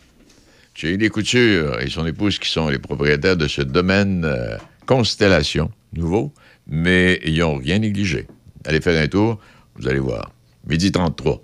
J'ai des Couture et son épouse qui sont les propriétaires de ce domaine euh, Constellation, nouveau, mais ils n'ont rien négligé. Allez faire un tour, vous allez voir. Midi 33.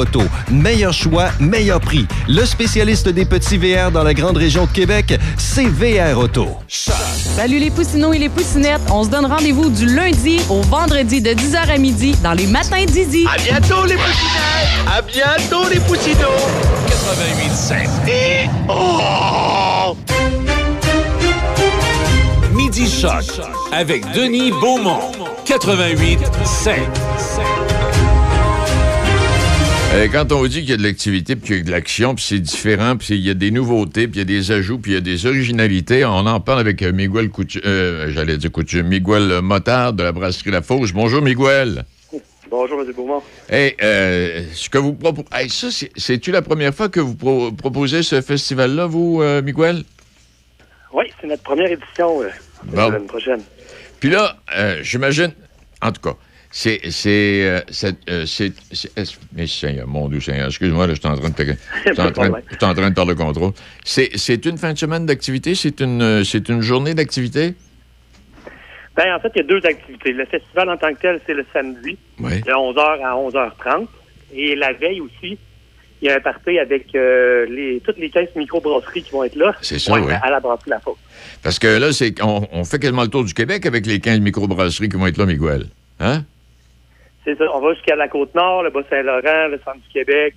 Auto. Meilleur choix, meilleur prix. Le spécialiste des petits VR dans la grande région de Québec, c'est VR Auto. Salut les poussinots et les poussinettes. On se donne rendez-vous du lundi au vendredi de 10h à midi dans les matins d'Izzy. À bientôt les poussinettes! À bientôt les poussinots! 88.5. Et... Oh! Midi Choc avec Denis Beaumont. 88.5. Euh, quand on vous dit qu'il y a de l'activité, puis qu'il y a de l'action, puis c'est différent, puis il y a des nouveautés, puis il y a des ajouts, puis il y a des originalités, on en parle avec euh, Miguel Couture, euh, j'allais dire Couture, Miguel Motard de la brasserie La Fauche. Bonjour Miguel. Bonjour, M. Beaumont. Hey, euh, ce que vous proposez, hey, ça, c'est- c'est-tu la première fois que vous pro- proposez ce festival-là, vous, euh, Miguel? Oui, c'est notre première édition euh, Bon. l'année prochaine. Puis là, j'imagine, en tout cas, c'est. C'est. euh, c'est, euh, mais Seigneur, mon Dieu Seigneur, excuse-moi, là, je suis en train de. Je suis en train, je suis en train de perdre le contrôle. C'est, c'est une fin de semaine d'activité? C'est une, euh, c'est une journée d'activité? Ben, en fait, il y a deux activités. Le festival en tant que tel, c'est le samedi, Oui. de 11h à 11h30. Et la veille aussi, il y a un party avec euh, les, toutes les 15 microbrasseries qui vont être là. C'est ça, oui. À la brasserie La Faute. Parce que là, c'est, on, on fait quasiment le tour du Québec avec les 15 microbrasseries qui vont être là, Miguel. Hein? C'est ça. On va jusqu'à la Côte-Nord, le Bas-Saint-Laurent, le centre du Québec,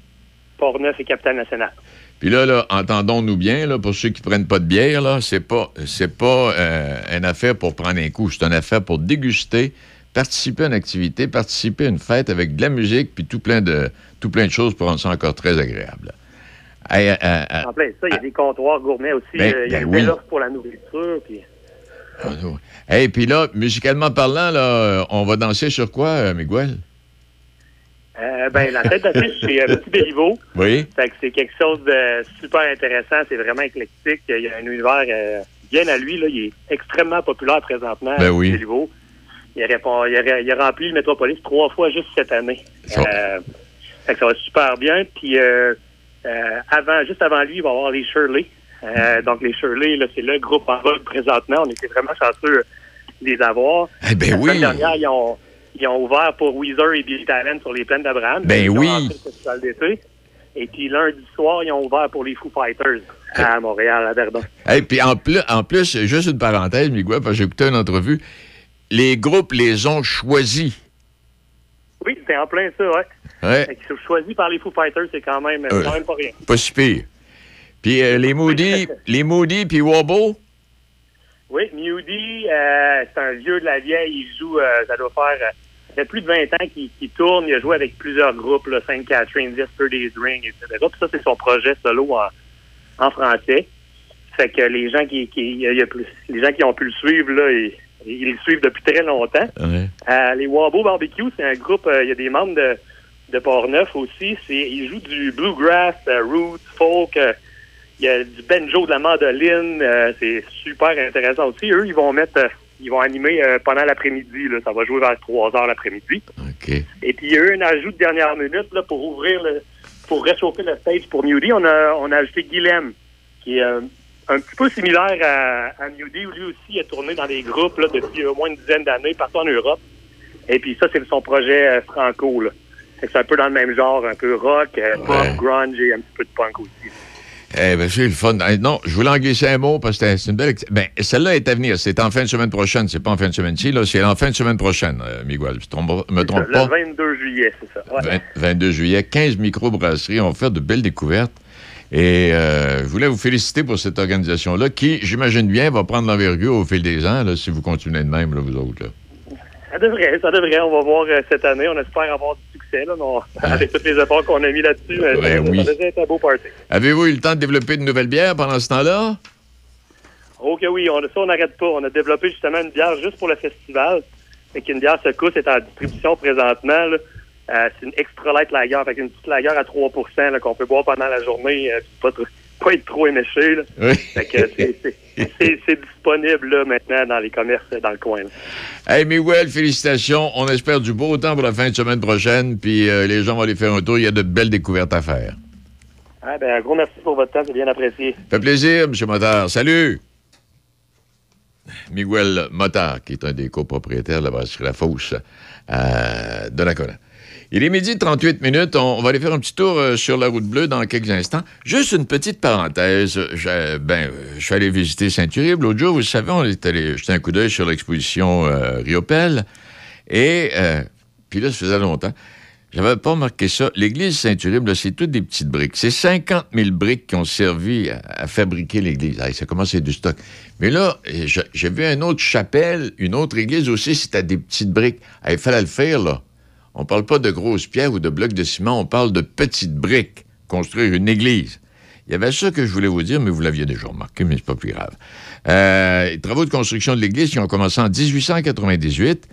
Port-Neuf et Capitale-Nationale. Puis là, là, entendons-nous bien, là, pour ceux qui prennent pas de bière, là, c'est pas, c'est pas euh, une affaire pour prendre un coup, c'est une affaire pour déguster, participer à une activité, participer à une fête avec de la musique, puis tout plein de, tout plein de choses pour rendre ça encore très agréable. Euh, euh, En plein ça, il y a des comptoirs gourmets aussi. Ben, il y a ben une oui. pour la nourriture. Puis... hey, puis là, musicalement parlant, là, euh, on va danser sur quoi, euh, Miguel? Euh, ben, la tête d'affiche, c'est un petit Béliveau. Oui. Fait que c'est quelque chose de super intéressant. C'est vraiment éclectique. Il y a un univers euh, bien à lui. Là. Il est extrêmement populaire présentement. Ben oui. Béliveau. Il a, répond- il, a, il a rempli le Métropolis trois fois juste cette année. Ça- Euh, Fait que ça va super bien. Puis euh, euh, avant, juste avant lui, il va y avoir les Shirley. Euh, donc les Shirley, là, c'est le groupe en vogue présentement. On était vraiment chanceux de les avoir. Eh ben La oui. dernière, ils ont, ils ont ouvert pour Weezer et Billy Talent sur les plaines d'Abraham. Ben Ils oui. festival d'été. Et puis lundi soir, ils ont ouvert pour les Foo Fighters à Montréal, à Verdun. Et puis en plus, en plus, juste une parenthèse, Miguel, parce que j'ai écouté une entrevue, les groupes les ont choisis. Oui, c'est en plein ça, ouais. Ouais. Qu'ils sont choisis par les Foo Fighters, c'est quand même, Ouais. quand même pas rien. Pas si pire. Puis euh, les Moody, les Moody puis Wobble, Oui, Moody, euh, c'est un vieux de la vieille. Il joue, euh, ça doit faire, fait plus de 20 ans qu'il tourne. Il a joué avec plusieurs groupes, là, Saint Catherine, Yesterday's Ring, etc. Puis ça, c'est son projet solo en, en français. Fait que les gens qui, qui il y a- il y a plus, les gens qui ont pu le suivre, là, ils, ils le suivent depuis très longtemps. Les Wabo Barbecue, c'est un groupe, il y a des membres de, de Port-Neuf aussi. Ils jouent du bluegrass, roots, folk. Il y a du banjo, de la mandoline. euh, c'est super intéressant aussi. Eux, ils vont mettre, euh, ils vont animer euh, pendant l'après-midi. Là, ça va jouer vers 3 heures l'après-midi. Et puis, il y a eu un ajout de dernière minute là, pour ouvrir le, pour réchauffer le stage pour Newdy. On a, on a ajouté Guilhem, qui est euh, un petit peu similaire à, à Newdy, où lui aussi a tourné dans des groupes là, depuis au moins une dizaine d'années partout en Europe. Et puis ça, c'est son projet euh, franco. Là. C'est un peu dans le même genre, un peu rock, pop, grunge et un petit peu de punk aussi. Eh bien, c'est le fun. Eh, Non, je voulais en glisser un mot parce que c'est une belle. Ben, celle-là est à venir. C'est en fin de semaine prochaine. C'est pas en fin de semaine-ci, là. C'est en fin de semaine prochaine, euh, Miguel. Je me trompe Le pas. 22 juillet, c'est ça. Ouais. 20 22 juillet, 15 microbrasseries ont fait de belles découvertes. Et euh, je voulais vous féliciter pour cette organisation-là qui, j'imagine bien, va prendre l'envergure au fil des ans, là, si vous continuez de même, là, vous autres. là. Ça devrait, ça devrait. On va voir euh, cette année. On espère avoir succès là, avec tous les efforts qu'on a mis là-dessus. Ben ça, oui. ça être un beau party. Avez-vous eu le temps de développer de nouvelles bières pendant ce temps-là? Ok, oui, on, ça, on n'arrête pas. On a développé justement une bière juste pour le festival. Fait qu'une bière secousse est en distribution présentement. là. Euh, c'est une extra light lager, fait qu'une petite lager à 3 là, qu'on peut boire pendant la journée, euh, pas, trop- pas être trop éméché. Là. Oui. Fait que c'est- disponible là, maintenant dans les commerces euh, dans le coin. là. Hey, Miguel, félicitations. On espère du beau temps pour la fin de semaine prochaine, puis euh, les gens vont aller faire un tour. Il y a de belles découvertes à faire. Ah, ben, un gros merci pour votre temps, c'est bien apprécié. fait plaisir, M. Motard. Salut! Miguel Motard, qui est un des copropriétaires de la brasserie La Fosse à Donnacona. Il est midi 38 minutes. On, va aller faire un petit tour euh, sur la route bleue dans quelques instants. Juste une petite parenthèse. Je, ben, euh, je suis allé visiter Saint-Uribe. L'autre jour, vous savez, on est allé jeter un coup d'œil sur l'exposition euh, Riopel. Et puis là, ça faisait longtemps. J'avais pas remarqué ça. L'église Saint-Uribe, c'est toutes des petites briques. C'est 50 000 briques qui ont servi à, fabriquer l'église. Ça commence à être du stock. Mais là, j'ai vu une autre chapelle, une autre église aussi, c'était des petites briques. Il fallait le faire, là. On parle pas de grosses pierres ou de blocs de ciment, on parle de petites briques. Construire une église. Il y avait ça que je voulais vous dire, mais vous l'aviez déjà remarqué, mais c'est pas plus grave. Euh, les travaux de construction de l'église qui ont commencé en 1898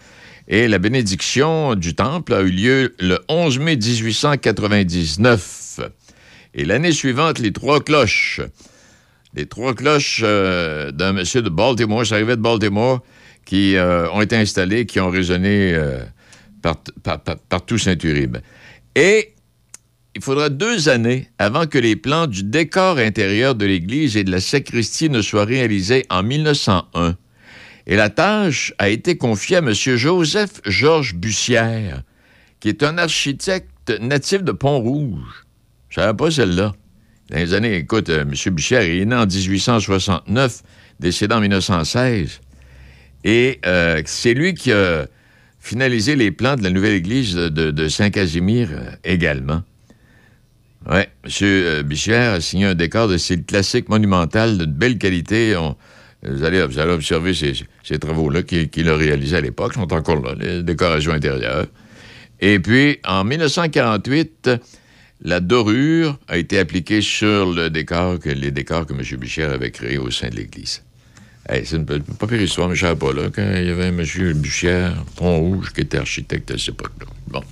et la bénédiction du temple a eu lieu le 11 mai 1899. Et l'année suivante, les trois cloches. Les trois cloches euh, d'un monsieur de Baltimore, ça arrivait de Baltimore, qui euh, ont été installées, qui ont résonné par- Saint-Uribe. Et il faudra deux années avant que les plans du décor intérieur de l'église et de la sacristie ne soient réalisés en 1901. Et la tâche a été confiée à M. Joseph Georges Bussière, qui est un architecte natif de Pont-Rouge. Je savais pas celle-là? Dans les années, écoute, euh, M. Bussière est né en 1869, décédé en 1916. Et euh, c'est lui qui a finalisé les plans de la nouvelle église de, Saint-Casimir euh, également. Oui, M. euh, Bichère a signé un décor de style classique monumental de belle qualité. Vous, allez, observer ces, travaux-là qu'il a réalisés à l'époque. Sont encore là, les décorations intérieures. Et puis, en 1948, la dorure a été appliquée sur le décor les décors que M. Bichère avait créés au sein de l'Église. Hey, c'est une pas pire histoire, mais je pas, là, quand il y avait M. Buchière, Pont-Rouge, qui était architecte à cette époque-là. Bon.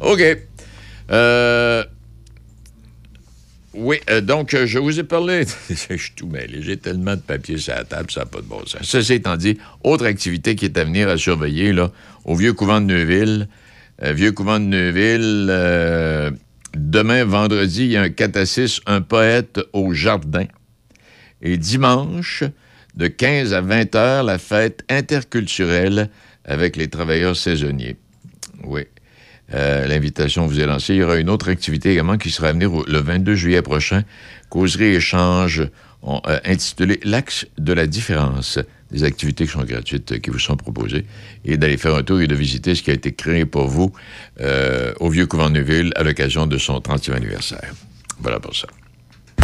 OK. Euh, Oui, euh, donc, euh, je vous ai parlé. je suis tout mêlé. J'ai tellement de papiers sur la table, ça n'a pas de bon sens. Ceci étant dit, autre activité qui est à venir à surveiller, là, au vieux couvent de Neuville. Vieux couvent de Neuville. demain, vendredi, il y a un 4 à 6, un poète au jardin. Et dimanche, de 15 à 20 heures, la fête interculturelle avec les travailleurs saisonniers. Oui. Euh, L'invitation vous est lancée. Il y aura une autre activité également qui sera à venir le 22 juillet prochain. Causerie échange on, euh, intitulé L'axe de la différence. Des activités qui sont gratuites, qui vous sont proposées. Et d'aller faire un tour et de visiter ce qui a été créé pour vous euh, au Vieux Couvent Neuville à l'occasion de son 30e anniversaire. Voilà pour ça.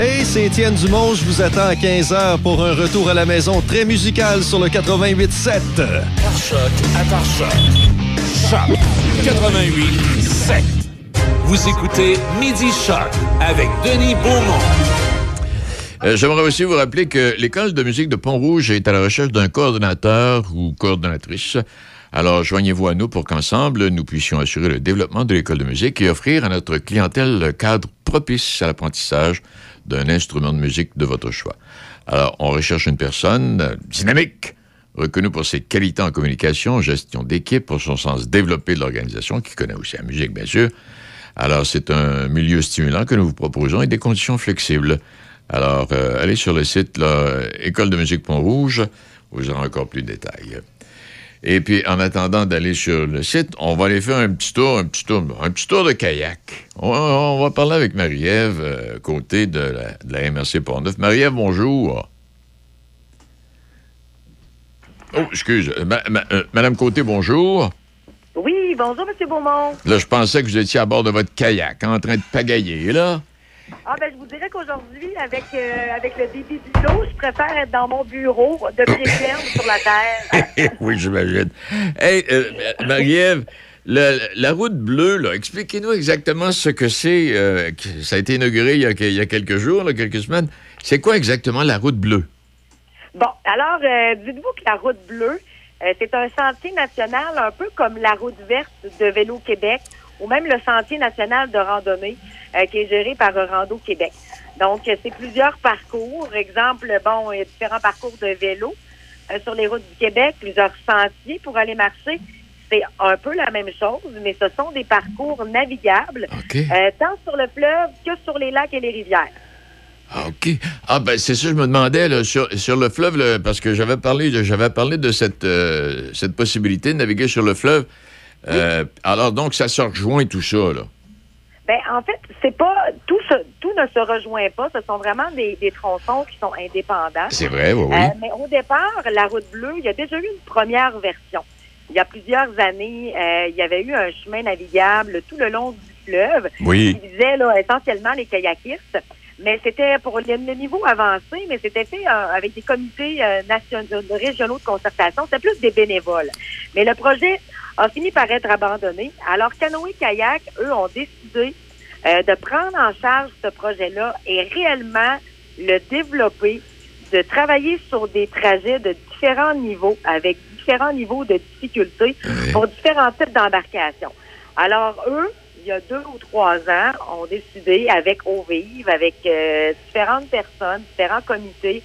Hey, c'est Étienne Dumont, je vous attends à 15h pour un retour à la maison très musical sur le 88.7. Par choc, à par choc. Choc 88 7. Vous écoutez Midi Choc avec Denis Beaumont. Euh, J'aimerais aussi vous rappeler que l'École de musique de Pont-Rouge est à la recherche d'un coordonnateur ou coordonnatrice. Alors, joignez-vous à nous pour qu'ensemble, nous puissions assurer le développement de l'École de musique et offrir à notre clientèle le cadre propice à l'apprentissage d'un instrument de musique de votre choix. Alors, on recherche une personne dynamique, reconnue pour ses qualités en communication, gestion d'équipe, pour son sens développé de l'organisation, qui connaît aussi la musique, bien sûr. Alors, c'est un milieu stimulant que nous vous proposons et des conditions flexibles. Alors, euh, allez sur le site École de musique Pont-Rouge, vous aurez encore plus de détails. Et puis, en attendant d'aller sur le site, on va aller faire un petit tour, un petit tour, un petit tour de kayak. On, on va parler avec Marie-Ève, euh, côté de la, de la MRC Pont-Neuf. Marie-Ève, bonjour. Oh, excuse. euh, ma- ma- euh, Madame Côté, bonjour. Oui, bonjour, M. Beaumont. Là, je pensais que vous étiez à bord de votre kayak, en train de pagailler, là. Ah, ben, je vous dirais qu'aujourd'hui, avec, euh, avec le débit de l'eau, je préfère être dans mon bureau, de pied ferme sur la terre. oui, j'imagine. Hey, euh, Marie-Ève, la route bleue, là, expliquez-nous exactement ce que c'est. euh, ça a été inauguré il y a, que- il y a quelques jours, là, quelques semaines. C'est quoi exactement la route bleue? Bon, alors, dites-vous que la route bleue, c'est un sentier national un peu comme la route verte de Vélo Québec ou même le sentier national de randonnée euh, qui est géré par Rando Québec. Donc, euh, c'est plusieurs parcours. Exemple, bon, il y a différents parcours de vélo euh, sur les routes du Québec, plusieurs sentiers pour aller marcher. C'est un peu la même chose, mais ce sont des parcours navigables, euh, tant sur le fleuve que sur les lacs et les rivières. Ah, OK. Ah, ben, c'est ça, je me demandais, là, sur, sur le fleuve, là, parce que j'avais parlé, de- j'avais parlé de cette, euh, cette possibilité de naviguer sur le fleuve. Alors, donc, ça se rejoint tout ça, là. Ben, en fait, c'est pas tout se- tout ne se rejoint pas. Ce sont vraiment des, des tronçons qui sont indépendants. C'est vrai, oui. Euh, mais au départ, la route bleue, il y a déjà eu une première version. Il y a plusieurs années, euh, il y avait eu un chemin navigable tout le long du fleuve Oui. qui visait là, essentiellement les kayakistes. Mais c'était pour le, niveau avancé, mais c'était fait euh, avec des comités nationaux, régionaux de concertation. C'était plus des bénévoles. Mais le projet a fini par être abandonné. Alors, Canoë Kayak, eux, ont décidé euh, de prendre en charge ce projet-là et réellement le développer, de travailler sur des trajets de différents niveaux, avec différents niveaux de difficulté pour différents types d'embarcations. Alors, eux, il y a deux ou trois ans, ont décidé avec OVIV, avec euh, différentes personnes, différents comités,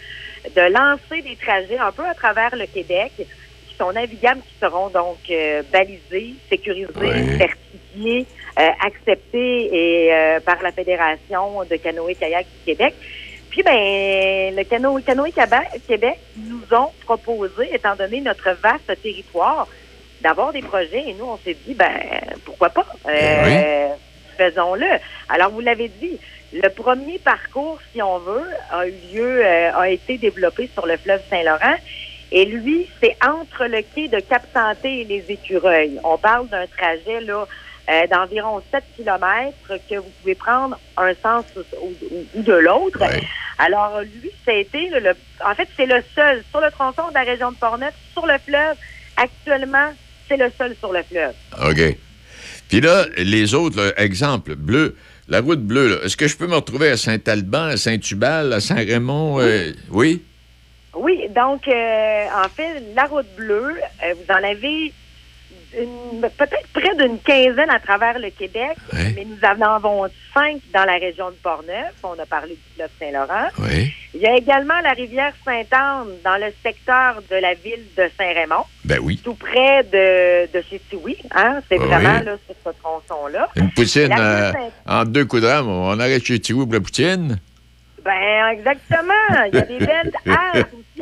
de lancer des trajets un peu à travers le Québec qui sont navigables, qui seront donc euh, balisés, sécurisés, certifiés, euh, acceptés et euh, par la Fédération de canoë-kayak du Québec. Puis, ben, le canoë canoë Québec nous ont proposé, étant donné notre vaste territoire, d'avoir des projets. Et nous, on s'est dit, ben, pourquoi pas? Euh, Faisons-le. Alors, vous l'avez dit, le premier parcours, si on veut, a eu lieu, a été développé sur le fleuve Saint-Laurent. Et lui, c'est entre le quai de Cap-Santé et les Écureuils. On parle d'un trajet, là, euh, d'environ 7 kilomètres que vous pouvez prendre un sens ou, ou- ou de l'autre. Alors, lui, été, le, le- en fait, c'est le seul sur le tronçon de la région de Portneuf, sur le fleuve. Actuellement, c'est le seul sur le fleuve. OK. Puis là, les autres, là, exemple, bleu, la route bleue, est-ce que je peux me retrouver à Saint-Alban, à Saint-Tubal, à Saint-Raymond? euh, oui? Oui, donc, euh, en fait, la route bleue, euh, vous en avez peut-être près d'une quinzaine à travers le Québec, mais nous en avons cinq dans la région de Portneuf. On a parlé du fleuve Saint-Laurent. Oui. Il y a également la rivière Sainte-Anne dans le secteur de la ville de Saint-Raymond, Ben oui. tout près de, de chez Tiwi. Hein? C'est vraiment oui. là, sur ce tronçon-là. Une poutine euh, en deux coups de rame. On arrête chez Tiwou pour la poutine? Ben, exactement. Il y a des belles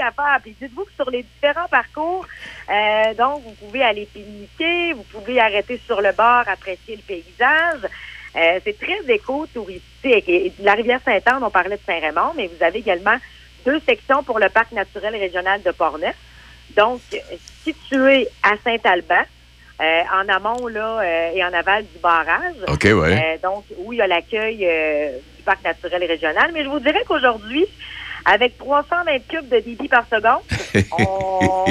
à faire. Puis dites-vous que sur les différents parcours, euh, donc, vous pouvez aller pique-niquer, vous pouvez arrêter sur le bord, apprécier le paysage. Euh, c'est très éco-touristique. Et la rivière Sainte-Anne, on parlait de Saint-Raymond, mais vous avez également deux sections pour le parc naturel régional de Portneuf. Donc, situé à Saint-Alban, euh, en amont là euh, et en aval du barrage. OK, ouais. Euh, donc, où il y a l'accueil du parc naturel régional. Mais je vous dirais qu'aujourd'hui, avec 320 cubes de débit par seconde, on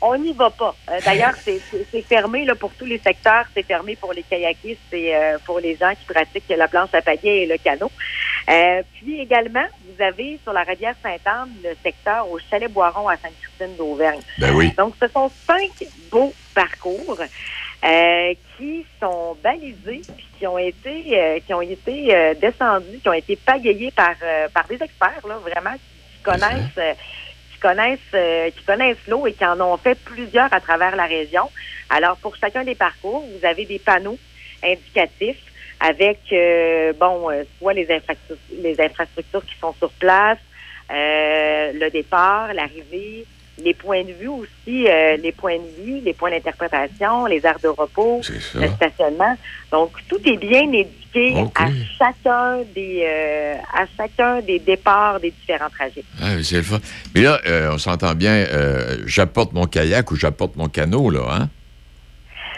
on n'y va pas. Euh, D'ailleurs, c'est fermé là, pour tous les secteurs. C'est fermé pour les kayakistes et euh, pour les gens qui pratiquent la planche à pagaie et le canot. Euh, puis également, vous avez sur la rivière Sainte-Anne le secteur au Chalet Boiron à Sainte-Christine d'Auvergne. Ben oui. Donc, ce sont cinq beaux parcours euh, qui sont balisés puis qui ont été euh, qui ont été euh, descendus, qui ont été pagayés par euh, par des experts là, vraiment qui connaissent euh, qui connaissent euh, qui connaissent l'eau et qui en ont fait plusieurs à travers la région. Alors, pour chacun des parcours, vous avez des panneaux indicatifs avec euh, bon euh, soit les infrastructures les infrastructures qui sont sur place, euh, le départ, l'arrivée, les points de vue aussi, euh, les points de vue, les points d'interprétation, les aires de repos, le stationnement. Donc tout est bien indiqué à chacun des euh, à chacun des départs des différents trajets. Ah, c'est le fun. Mais là, euh, on s'entend bien, euh, j'apporte mon kayak ou j'apporte mon canot, là, hein?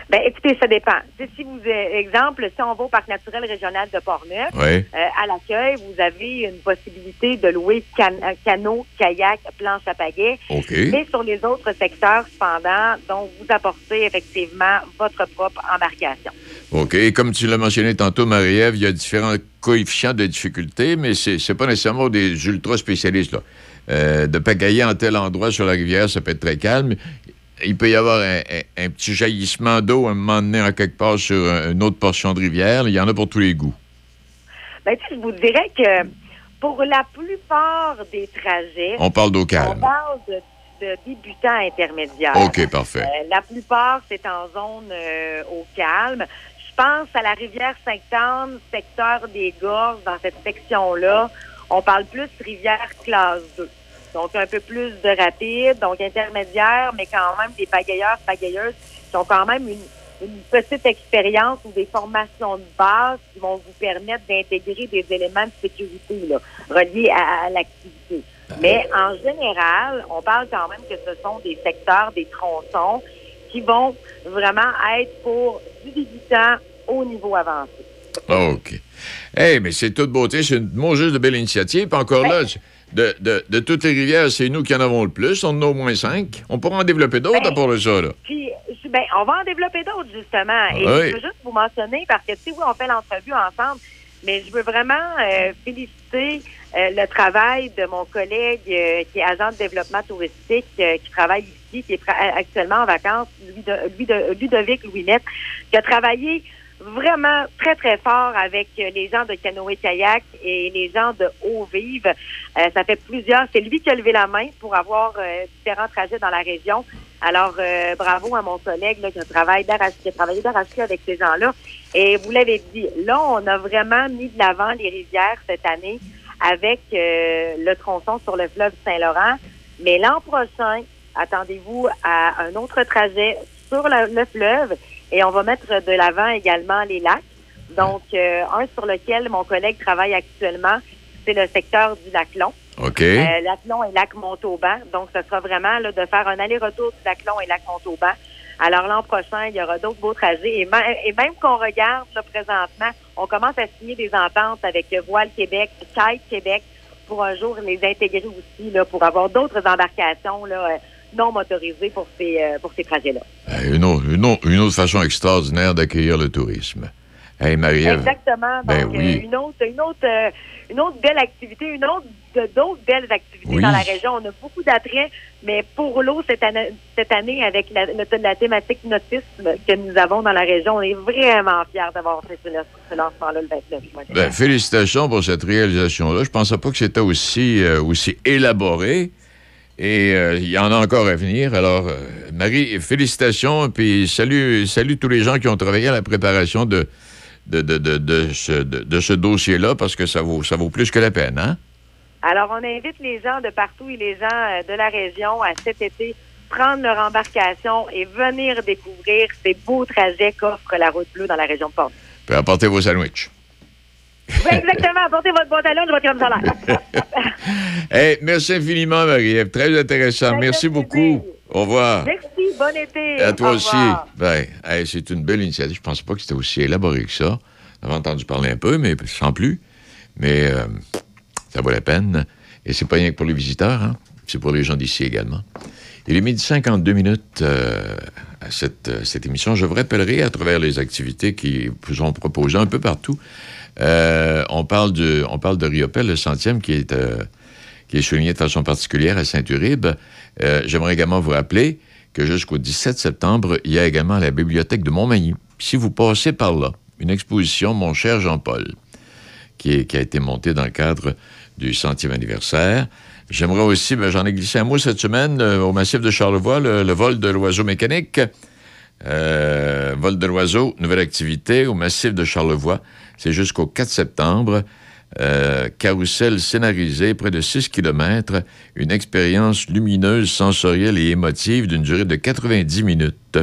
Ben, écoutez, ça dépend. Si vous, euh, exemple, si on va au parc naturel régional de Portneuf, Oui. euh, à l'accueil, vous avez une possibilité de louer can euh, canot, kayak, planche à pagaie. Mais sur les autres secteurs, cependant, donc vous apportez effectivement votre propre embarcation. OK. Et comme tu l'as mentionné tantôt, Marie-Ève, il y a différents coefficients de difficulté, mais c'est c'est pas nécessairement des ultra spécialistes, là. Euh, de pagayer en tel endroit sur la rivière, ça peut être très calme. Il peut y avoir un, un- un petit jaillissement d'eau à un moment donné, en quelque part, sur un- une autre portion de rivière. Il y en a pour tous les goûts. Ben, tu sais, je vous dirais que pour la plupart des trajets, On parle d'eau calme. on parle de, de débutants intermédiaires. OK, parfait. Euh, la plupart, c'est en zone euh, au calme. Je pense à la rivière Sainte-Anne, secteur des Gorges, dans cette section-là. On parle plus rivière classe 2. Donc, un peu plus de rapide, donc intermédiaire, mais quand même des pagayeurs, pagayeuses qui ont quand même une, une petite expérience ou des formations de base qui vont vous permettre d'intégrer des éléments de sécurité là, reliés à, à l'activité. Mais en général, on parle quand même que ce sont des secteurs, des tronçons qui vont vraiment être pour du débutant au niveau avancé. OK. Hey, mais c'est toute beauté. C'est une juste de belle initiative. Puis encore là, de, de- de toutes les rivières, c'est nous qui en avons le plus. On en a au moins cinq. On pourra en développer d'autres à part de ça, là. Puis, ben, on va en développer d'autres, justement. Et Oui. je veux juste vous mentionner, parce que, tu sais, oui, on fait l'entrevue ensemble, mais je veux vraiment euh, féliciter euh, le travail de mon collègue euh, qui est agent de développement touristique, qui travaille ici, qui est actuellement en vacances, de, de, Ludovic Louinette, qui a travaillé vraiment très, très fort avec les gens de canoë-kayak et les gens de Eau-Vive. Euh, ça fait plusieurs. C'est lui qui a levé la main pour avoir euh, différents trajets dans la région. Alors, euh, bravo à mon collègue là, qui, d'arrache- qui a travaillé d'arrache-pied avec ces gens-là. Et vous l'avez dit, là, on a vraiment mis de l'avant les rivières cette année avec euh, le tronçon sur le fleuve Saint-Laurent. Mais l'an prochain, attendez-vous à un autre trajet sur le fleuve et on va mettre de l'avant également les lacs. Donc, euh, un sur lequel mon collègue travaille actuellement, c'est le secteur du lac Long. OK. Euh, lac Long et lac Montauban. Donc, ce sera vraiment là, de faire un aller-retour du lac Long et lac Montauban. Alors, l'an prochain, il y aura d'autres beaux trajets. Et, même qu'on regarde là, présentement, on commence à signer des ententes avec Voile Québec, Kite Québec, pour un jour les intégrer aussi, là, pour avoir d'autres embarcations là, euh, non motorisées pour ces, euh, pour ces trajets-là. Une autre, une autre- une autre façon extraordinaire d'accueillir le tourisme. Hey. Exactement. Ben Donc, oui. euh, une autre, une autre, euh, une autre belle activité, une autre d'autres belles activités Oui. dans la région. On a beaucoup d'attraits, mais pour l'eau cette année, cette année avec la, la thématique nautisme que nous avons dans la région, on est vraiment fiers d'avoir fait ce, ce lancement-là le 29 juin. Ben, félicitations pour cette réalisation-là. Je pensais pas que c'était aussi, euh, aussi élaboré. Et euh, il y en a encore à venir. Alors, euh, Marie, félicitations. Puis salut, salut tous les gens qui ont travaillé à la préparation de, de, de, de, de ce, de- de ce dossier-là parce que ça vaut, ça vaut plus que la peine, hein? Alors, on invite les gens de partout et les gens euh, de la région à cet été prendre leur embarcation et venir découvrir ces beaux trajets qu'offre la route bleue dans la région de Port. Puis apportez vos sandwichs. Oui, exactement. Apportez votre pantalon et votre crème solaire. Hey, merci infiniment, Marie-Ève. Très intéressant. Merci beaucoup. Au revoir. Merci, bon été. À toi Au aussi. Ben, hey, c'est une belle initiative. Je ne pensais pas que c'était aussi élaboré que ça. J'avais entendu parler un peu, mais sans plus. Mais euh, ça vaut la peine. Et c'est pas rien que pour les visiteurs, hein. c'est pour les gens d'ici également. Il est midi 52 minutes euh, à cette, euh, cette émission. Je vous rappellerai à travers les activités qui vous sont proposées un peu partout. Euh, on, parle de, on parle Riopel, le centième, qui est, euh, qui est souligné de façon particulière à Saint-Uribe. Euh, J'aimerais également vous rappeler que jusqu'au 17 septembre, il y a également la bibliothèque de Montmagny. Si vous passez par là, une exposition Mon cher Jean-Paul, qui, a été montée dans le cadre du centième anniversaire. J'aimerais aussi, ben, j'en ai glissé un mot cette semaine au massif de Charlevoix, le, vol de l'oiseau mécanique. Vol de l'oiseau, nouvelle activité au massif de Charlevoix. C'est jusqu'au 4 septembre. Euh, carrousel scénarisé, près de 6 km, une expérience lumineuse, sensorielle et émotive d'une durée de 90 minutes.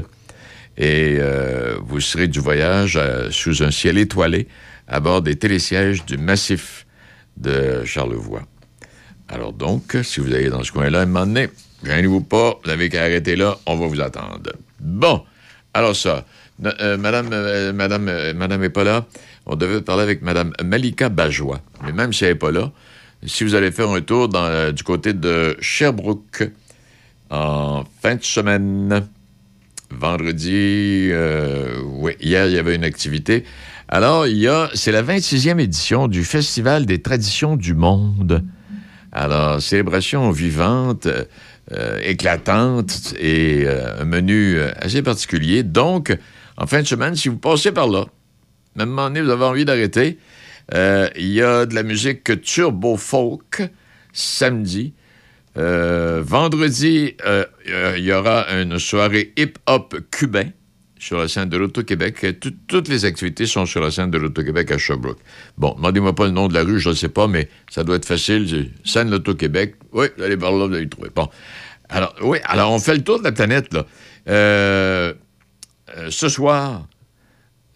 Et euh, vous serez du voyage euh, sous un ciel étoilé à bord des télésièges du massif de Charlevoix. Alors donc, si vous allez dans ce coin-là, un moment donné, gênez-vous pas, vous n'avez qu'à arrêter là, on va vous attendre. Bon, alors ça, euh, Madame, Madame, Madame n'est pas là, on devait parler avec Madame Malika Bajois. Mais même si elle n'est pas là, si vous allez faire un tour euh, du côté de Sherbrooke en fin de semaine, vendredi, euh, oui, hier, il y avait une activité. Alors, il y a, c'est la 26e édition du Festival des traditions du monde. Alors, célébration vivante, euh, éclatante et un menu assez particulier. Donc, en fin de semaine, si vous passez par là, même moment donné, vous avez envie d'arrêter, euh, il y a de la musique turbo folk samedi. Euh, vendredi, euh, il y aura une soirée hip-hop cubain sur la scène de l'Auto-Québec. Tout- Toutes les activités sont sur la scène de l'Auto-Québec à Sherbrooke. Bon, demandez-moi pas le nom de la rue, je ne sais pas, mais ça doit être facile. Scène l'Auto-Québec. Oui, allez par là, vous allez le trouver. Bon. Alors, oui, alors on fait le tour de la planète, là. Ce soir,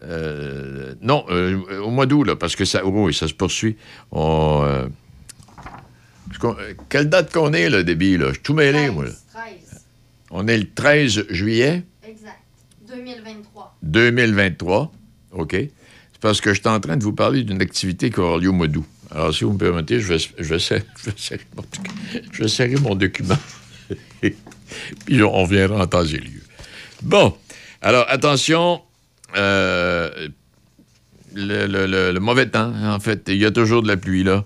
euh, non, euh, au mois d'août, là, parce que ça, oui, ça se poursuit. On, euh, quelle date qu'on est, là, débit, là? Je suis tout mêlé, moi. là. 13. On est le 13 juillet? Exact. 2023. 2023. OK. C'est parce que je suis en train de vous parler d'une activité qui aura lieu au mois d'août. Alors, si vous me permettez, je vais, je vais, serrer, je vais serrer mon, je vais serrer mon document. Puis on reviendra en temps et lieu. Bon. Alors, attention. Euh, le, mauvais temps, en fait. Il y a toujours de la pluie, là.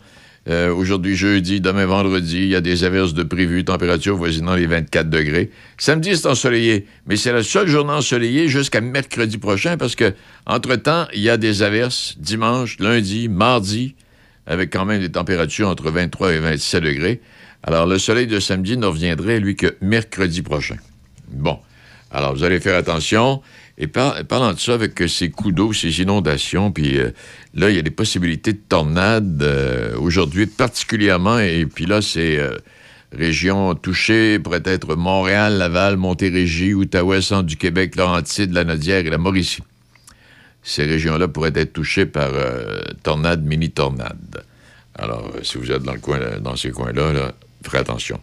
Euh, Aujourd'hui, jeudi, demain, vendredi, il y a des averses de prévues, température voisinant les 24 degrés. Samedi, c'est ensoleillé, mais c'est la seule journée ensoleillée jusqu'à mercredi prochain parce que, entre-temps, il y a des averses dimanche, lundi, mardi, avec quand même des températures entre 23 et 27 degrés. Alors, le soleil de samedi ne reviendrait, lui, que mercredi prochain. Bon. Alors, vous allez faire attention. Et par- parlant de ça, avec euh, ces coups d'eau, ces inondations, puis euh, là, il y a des possibilités de tornades euh, aujourd'hui particulièrement. Et puis là, c'est euh, régions touchées, pourrait être Montréal, Laval, Montérégie, Outaouais, Centre du Québec, Laurentide, la Nodière et la Mauricie. Ces régions-là pourraient être touchées par tornades, mini-tornades. Alors, si vous êtes dans, le coin, dans ces coins-là, là, ferez attention.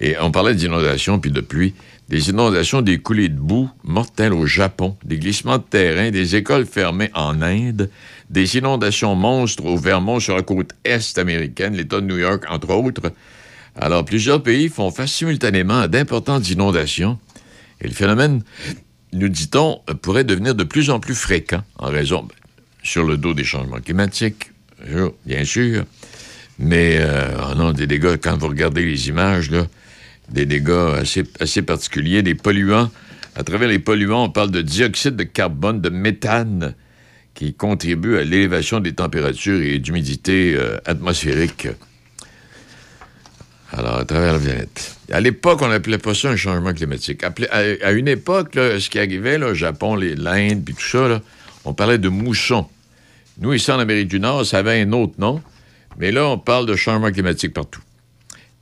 Et on parlait d'inondations puis de pluie. Des inondations, des coulées de boue mortelles au Japon, des glissements de terrain, des écoles fermées en Inde, des inondations monstres au Vermont sur la côte est américaine, l'État de New York, entre autres. Alors, plusieurs pays font face simultanément à d'importantes inondations. Et le phénomène, nous dit-on, pourrait devenir de plus en plus fréquent en raison, sur le dos des changements climatiques, bien sûr. Mais euh, oh non, des dégâts, quand vous regardez les images, là, des dégâts assez, assez particuliers, des polluants. À travers les polluants, on parle de dioxyde de carbone, de méthane, qui contribuent à l'élévation des températures et d'humidité euh, atmosphérique. Alors, à travers la planète. À l'époque, on n'appelait pas ça un changement climatique. À, une époque, là, ce qui arrivait, là, Japon, l'Inde, puis tout ça, là, on parlait de mousson. Nous, ici, en Amérique du Nord, ça avait un autre nom, mais là, on parle de changement climatique partout.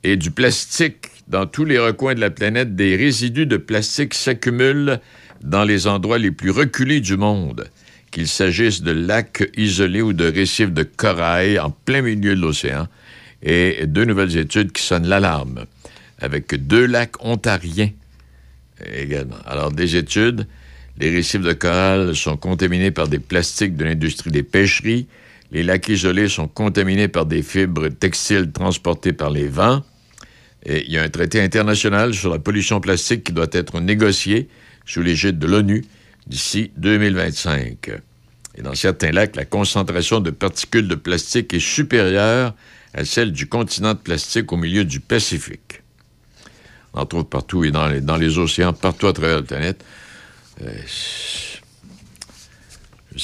Et du plastique dans tous les recoins de la planète, des résidus de plastique s'accumulent dans les endroits les plus reculés du monde, qu'il s'agisse de lacs isolés ou de récifs de corail en plein milieu de l'océan. Et deux nouvelles études qui sonnent l'alarme, avec deux lacs ontariens également. Alors, des études, les récifs de corail sont contaminés par des plastiques de l'industrie des pêcheries. Les lacs isolés sont contaminés par des fibres textiles transportées par les vents. Et il y a un traité international sur la pollution plastique qui doit être négocié sous l'égide de l'ONU d'ici 2025. Et dans certains lacs, la concentration de particules de plastique est supérieure à celle du continent de plastique au milieu du Pacifique. On en trouve partout et dans les, océans, partout à travers la planète. Euh,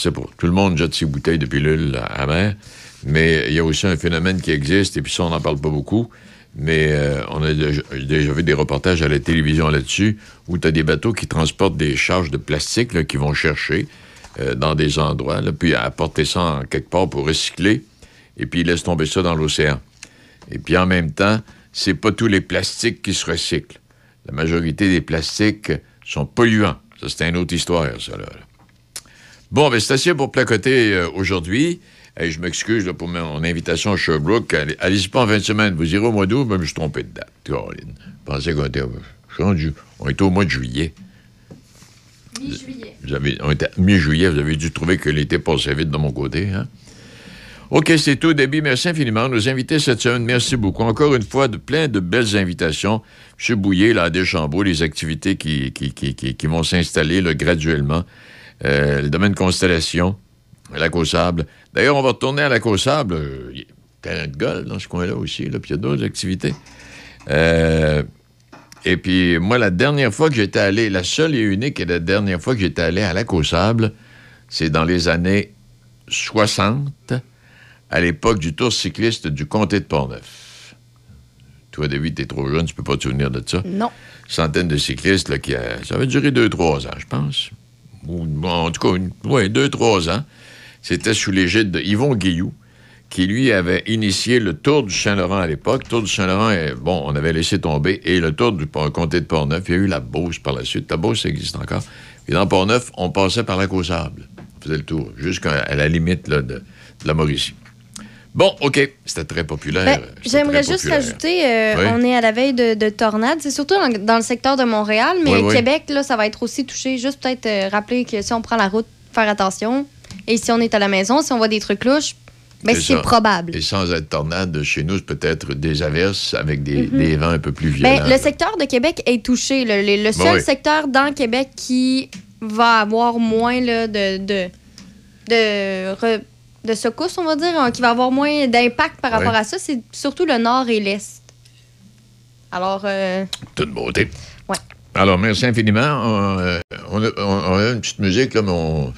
tout le monde jette ses bouteilles de pilules mer, mais il y a aussi un phénomène qui existe, et puis ça, on n'en parle pas beaucoup, mais euh, on a déjà, déjà vu des reportages à la télévision là-dessus, où tu as des bateaux qui transportent des charges de plastique qui vont chercher euh, dans des endroits, là, puis apporter ça en quelque part pour recycler, et puis ils laissent tomber ça dans l'océan. Et puis en même temps, c'est pas tous les plastiques qui se recyclent. La majorité des plastiques sont polluants. Ça, c'est une autre histoire, ça, là. Bon, ben c'est assez pour placoter euh, aujourd'hui. Hey, je m'excuse pour mon invitation à Sherbrooke. Allez- Allez-y pas en fin de semaine. Vous irez au mois d'août, ben, je me suis trompé de date. Caroline. Je pensais qu'on était, rendu- on était au mois de juillet. Mi-juillet. Vous avez, on était mi-juillet, vous avez dû trouver que l'été passait vite de mon côté. Hein? OK, c'est tout. Debbie, merci infiniment. Nos invités cette semaine, merci beaucoup. Encore une fois, de plein de belles invitations. M. Bouillet, là, à Deschambault, les activités qui, qui, qui, qui- qui vont s'installer là, graduellement. Euh, le domaine Constellation, Lac au Sable. D'ailleurs, on va retourner à Lac au Sable. Il y a terrain de golf dans ce coin-là aussi, là, puis il y a d'autres activités. Euh, et puis, moi, la dernière fois que j'étais allé, la seule et unique et la dernière fois que j'étais allé à Lac au Sable, c'est dans les années 60, à l'époque du tour cycliste du comté de Portneuf. Toi, David, t'es trop jeune, tu peux pas te souvenir de ça. Non. Centaines de cyclistes, là, qui a- ça avait duré deux, trois ans, je pense. En tout cas, deux, trois ans. C'était sous l'égide de Yvon Guillou, qui, lui, avait initié le Tour du Saint-Laurent à l'époque. Tour du Saint-Laurent, bon, on avait laissé tomber. Et le Tour du comté de Portneuf, il y a eu la Beauce par la suite. La Beauce, existe encore. Et dans Portneuf, on passait par la au Sable. On faisait le tour, jusqu'à la limite de la Mauricie. Bon, OK, c'était très populaire. Ben, J'aimerais juste populaire. rajouter, euh, Oui. on est à la veille de, de tornades. C'est surtout dans, dans le secteur de Montréal, mais Oui, oui. Québec, là, ça va être aussi touché. Juste peut-être euh, rappeler que si on prend la route, faire attention. Et si on est à la maison, si on voit des trucs louches, ben, c'est probable. Et sans être tornade, chez nous, c'est peut-être des averses avec des, Mhm. des vents un peu plus violents. Ben, le secteur de Québec est touché. Le, le- le seul Ben oui. secteur dans Québec qui va avoir moins là, de, de, de, re- de secousses, on va dire, hein, qui va avoir moins d'impact par Ouais. rapport à ça, c'est surtout le nord et l'est. Alors, euh, Toute beauté. Ouais. Alors, merci infiniment. On, euh, on a, on- on a une petite musique, là, mais on,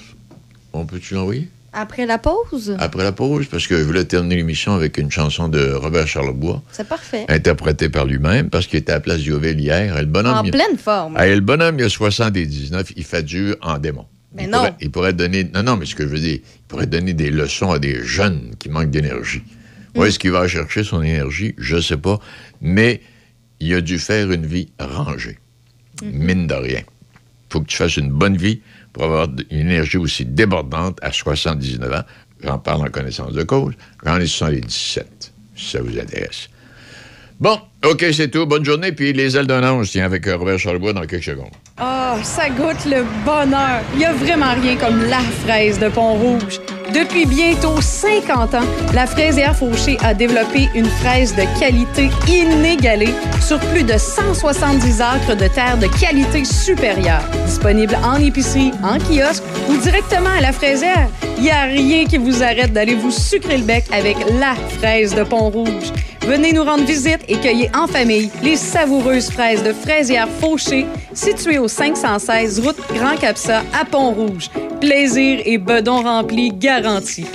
on peut-tu l'envoyer? après la pause, Après la pause, parce que je voulais terminer l'émission avec une chanson de Robert Charlebois, c'est parfait. interprétée par lui-même, parce qu'il était à la place Diouville hier. Et le bonhomme, En il- pleine forme. Et le bonhomme, il a 79, il fait dur en démon. Mais il non. Pourrait, il pourrait donner. Non, non, mais ce que je veux dire, il pourrait donner des leçons à des jeunes qui manquent d'énergie. Où Mm. est-ce qu'il va chercher son énergie? Je ne sais pas. Mais il a dû faire une vie rangée. Mm-hmm. Mine de rien. faut que tu fasses une bonne vie pour avoir une énergie aussi débordante à 79 ans. J'en parle en connaissance de cause. J'en ai 77, si ça vous intéresse. Bon, OK, c'est tout. Bonne journée. Puis les ailes d'un ange, tiens, avec euh, Robert Charlebois dans quelques secondes. Ah, ça goûte le bonheur. Il y a vraiment rien comme la fraise de Pont-Rouge. Depuis bientôt 50 ans, la fraisière Fauché a développé une fraise de qualité inégalée sur plus de 170 acres de terre de qualité supérieure. Disponible en épicerie, en kiosque ou directement à la fraisière, il n'y a rien qui vous arrête d'aller vous sucrer le bec avec la fraise de Pont-Rouge. Venez nous rendre visite et cueillez en famille les savoureuses fraises de fraisière Fauché, situées au 516 route Grand Capsa à Pont-Rouge. Plaisir et bedon rempli garantis.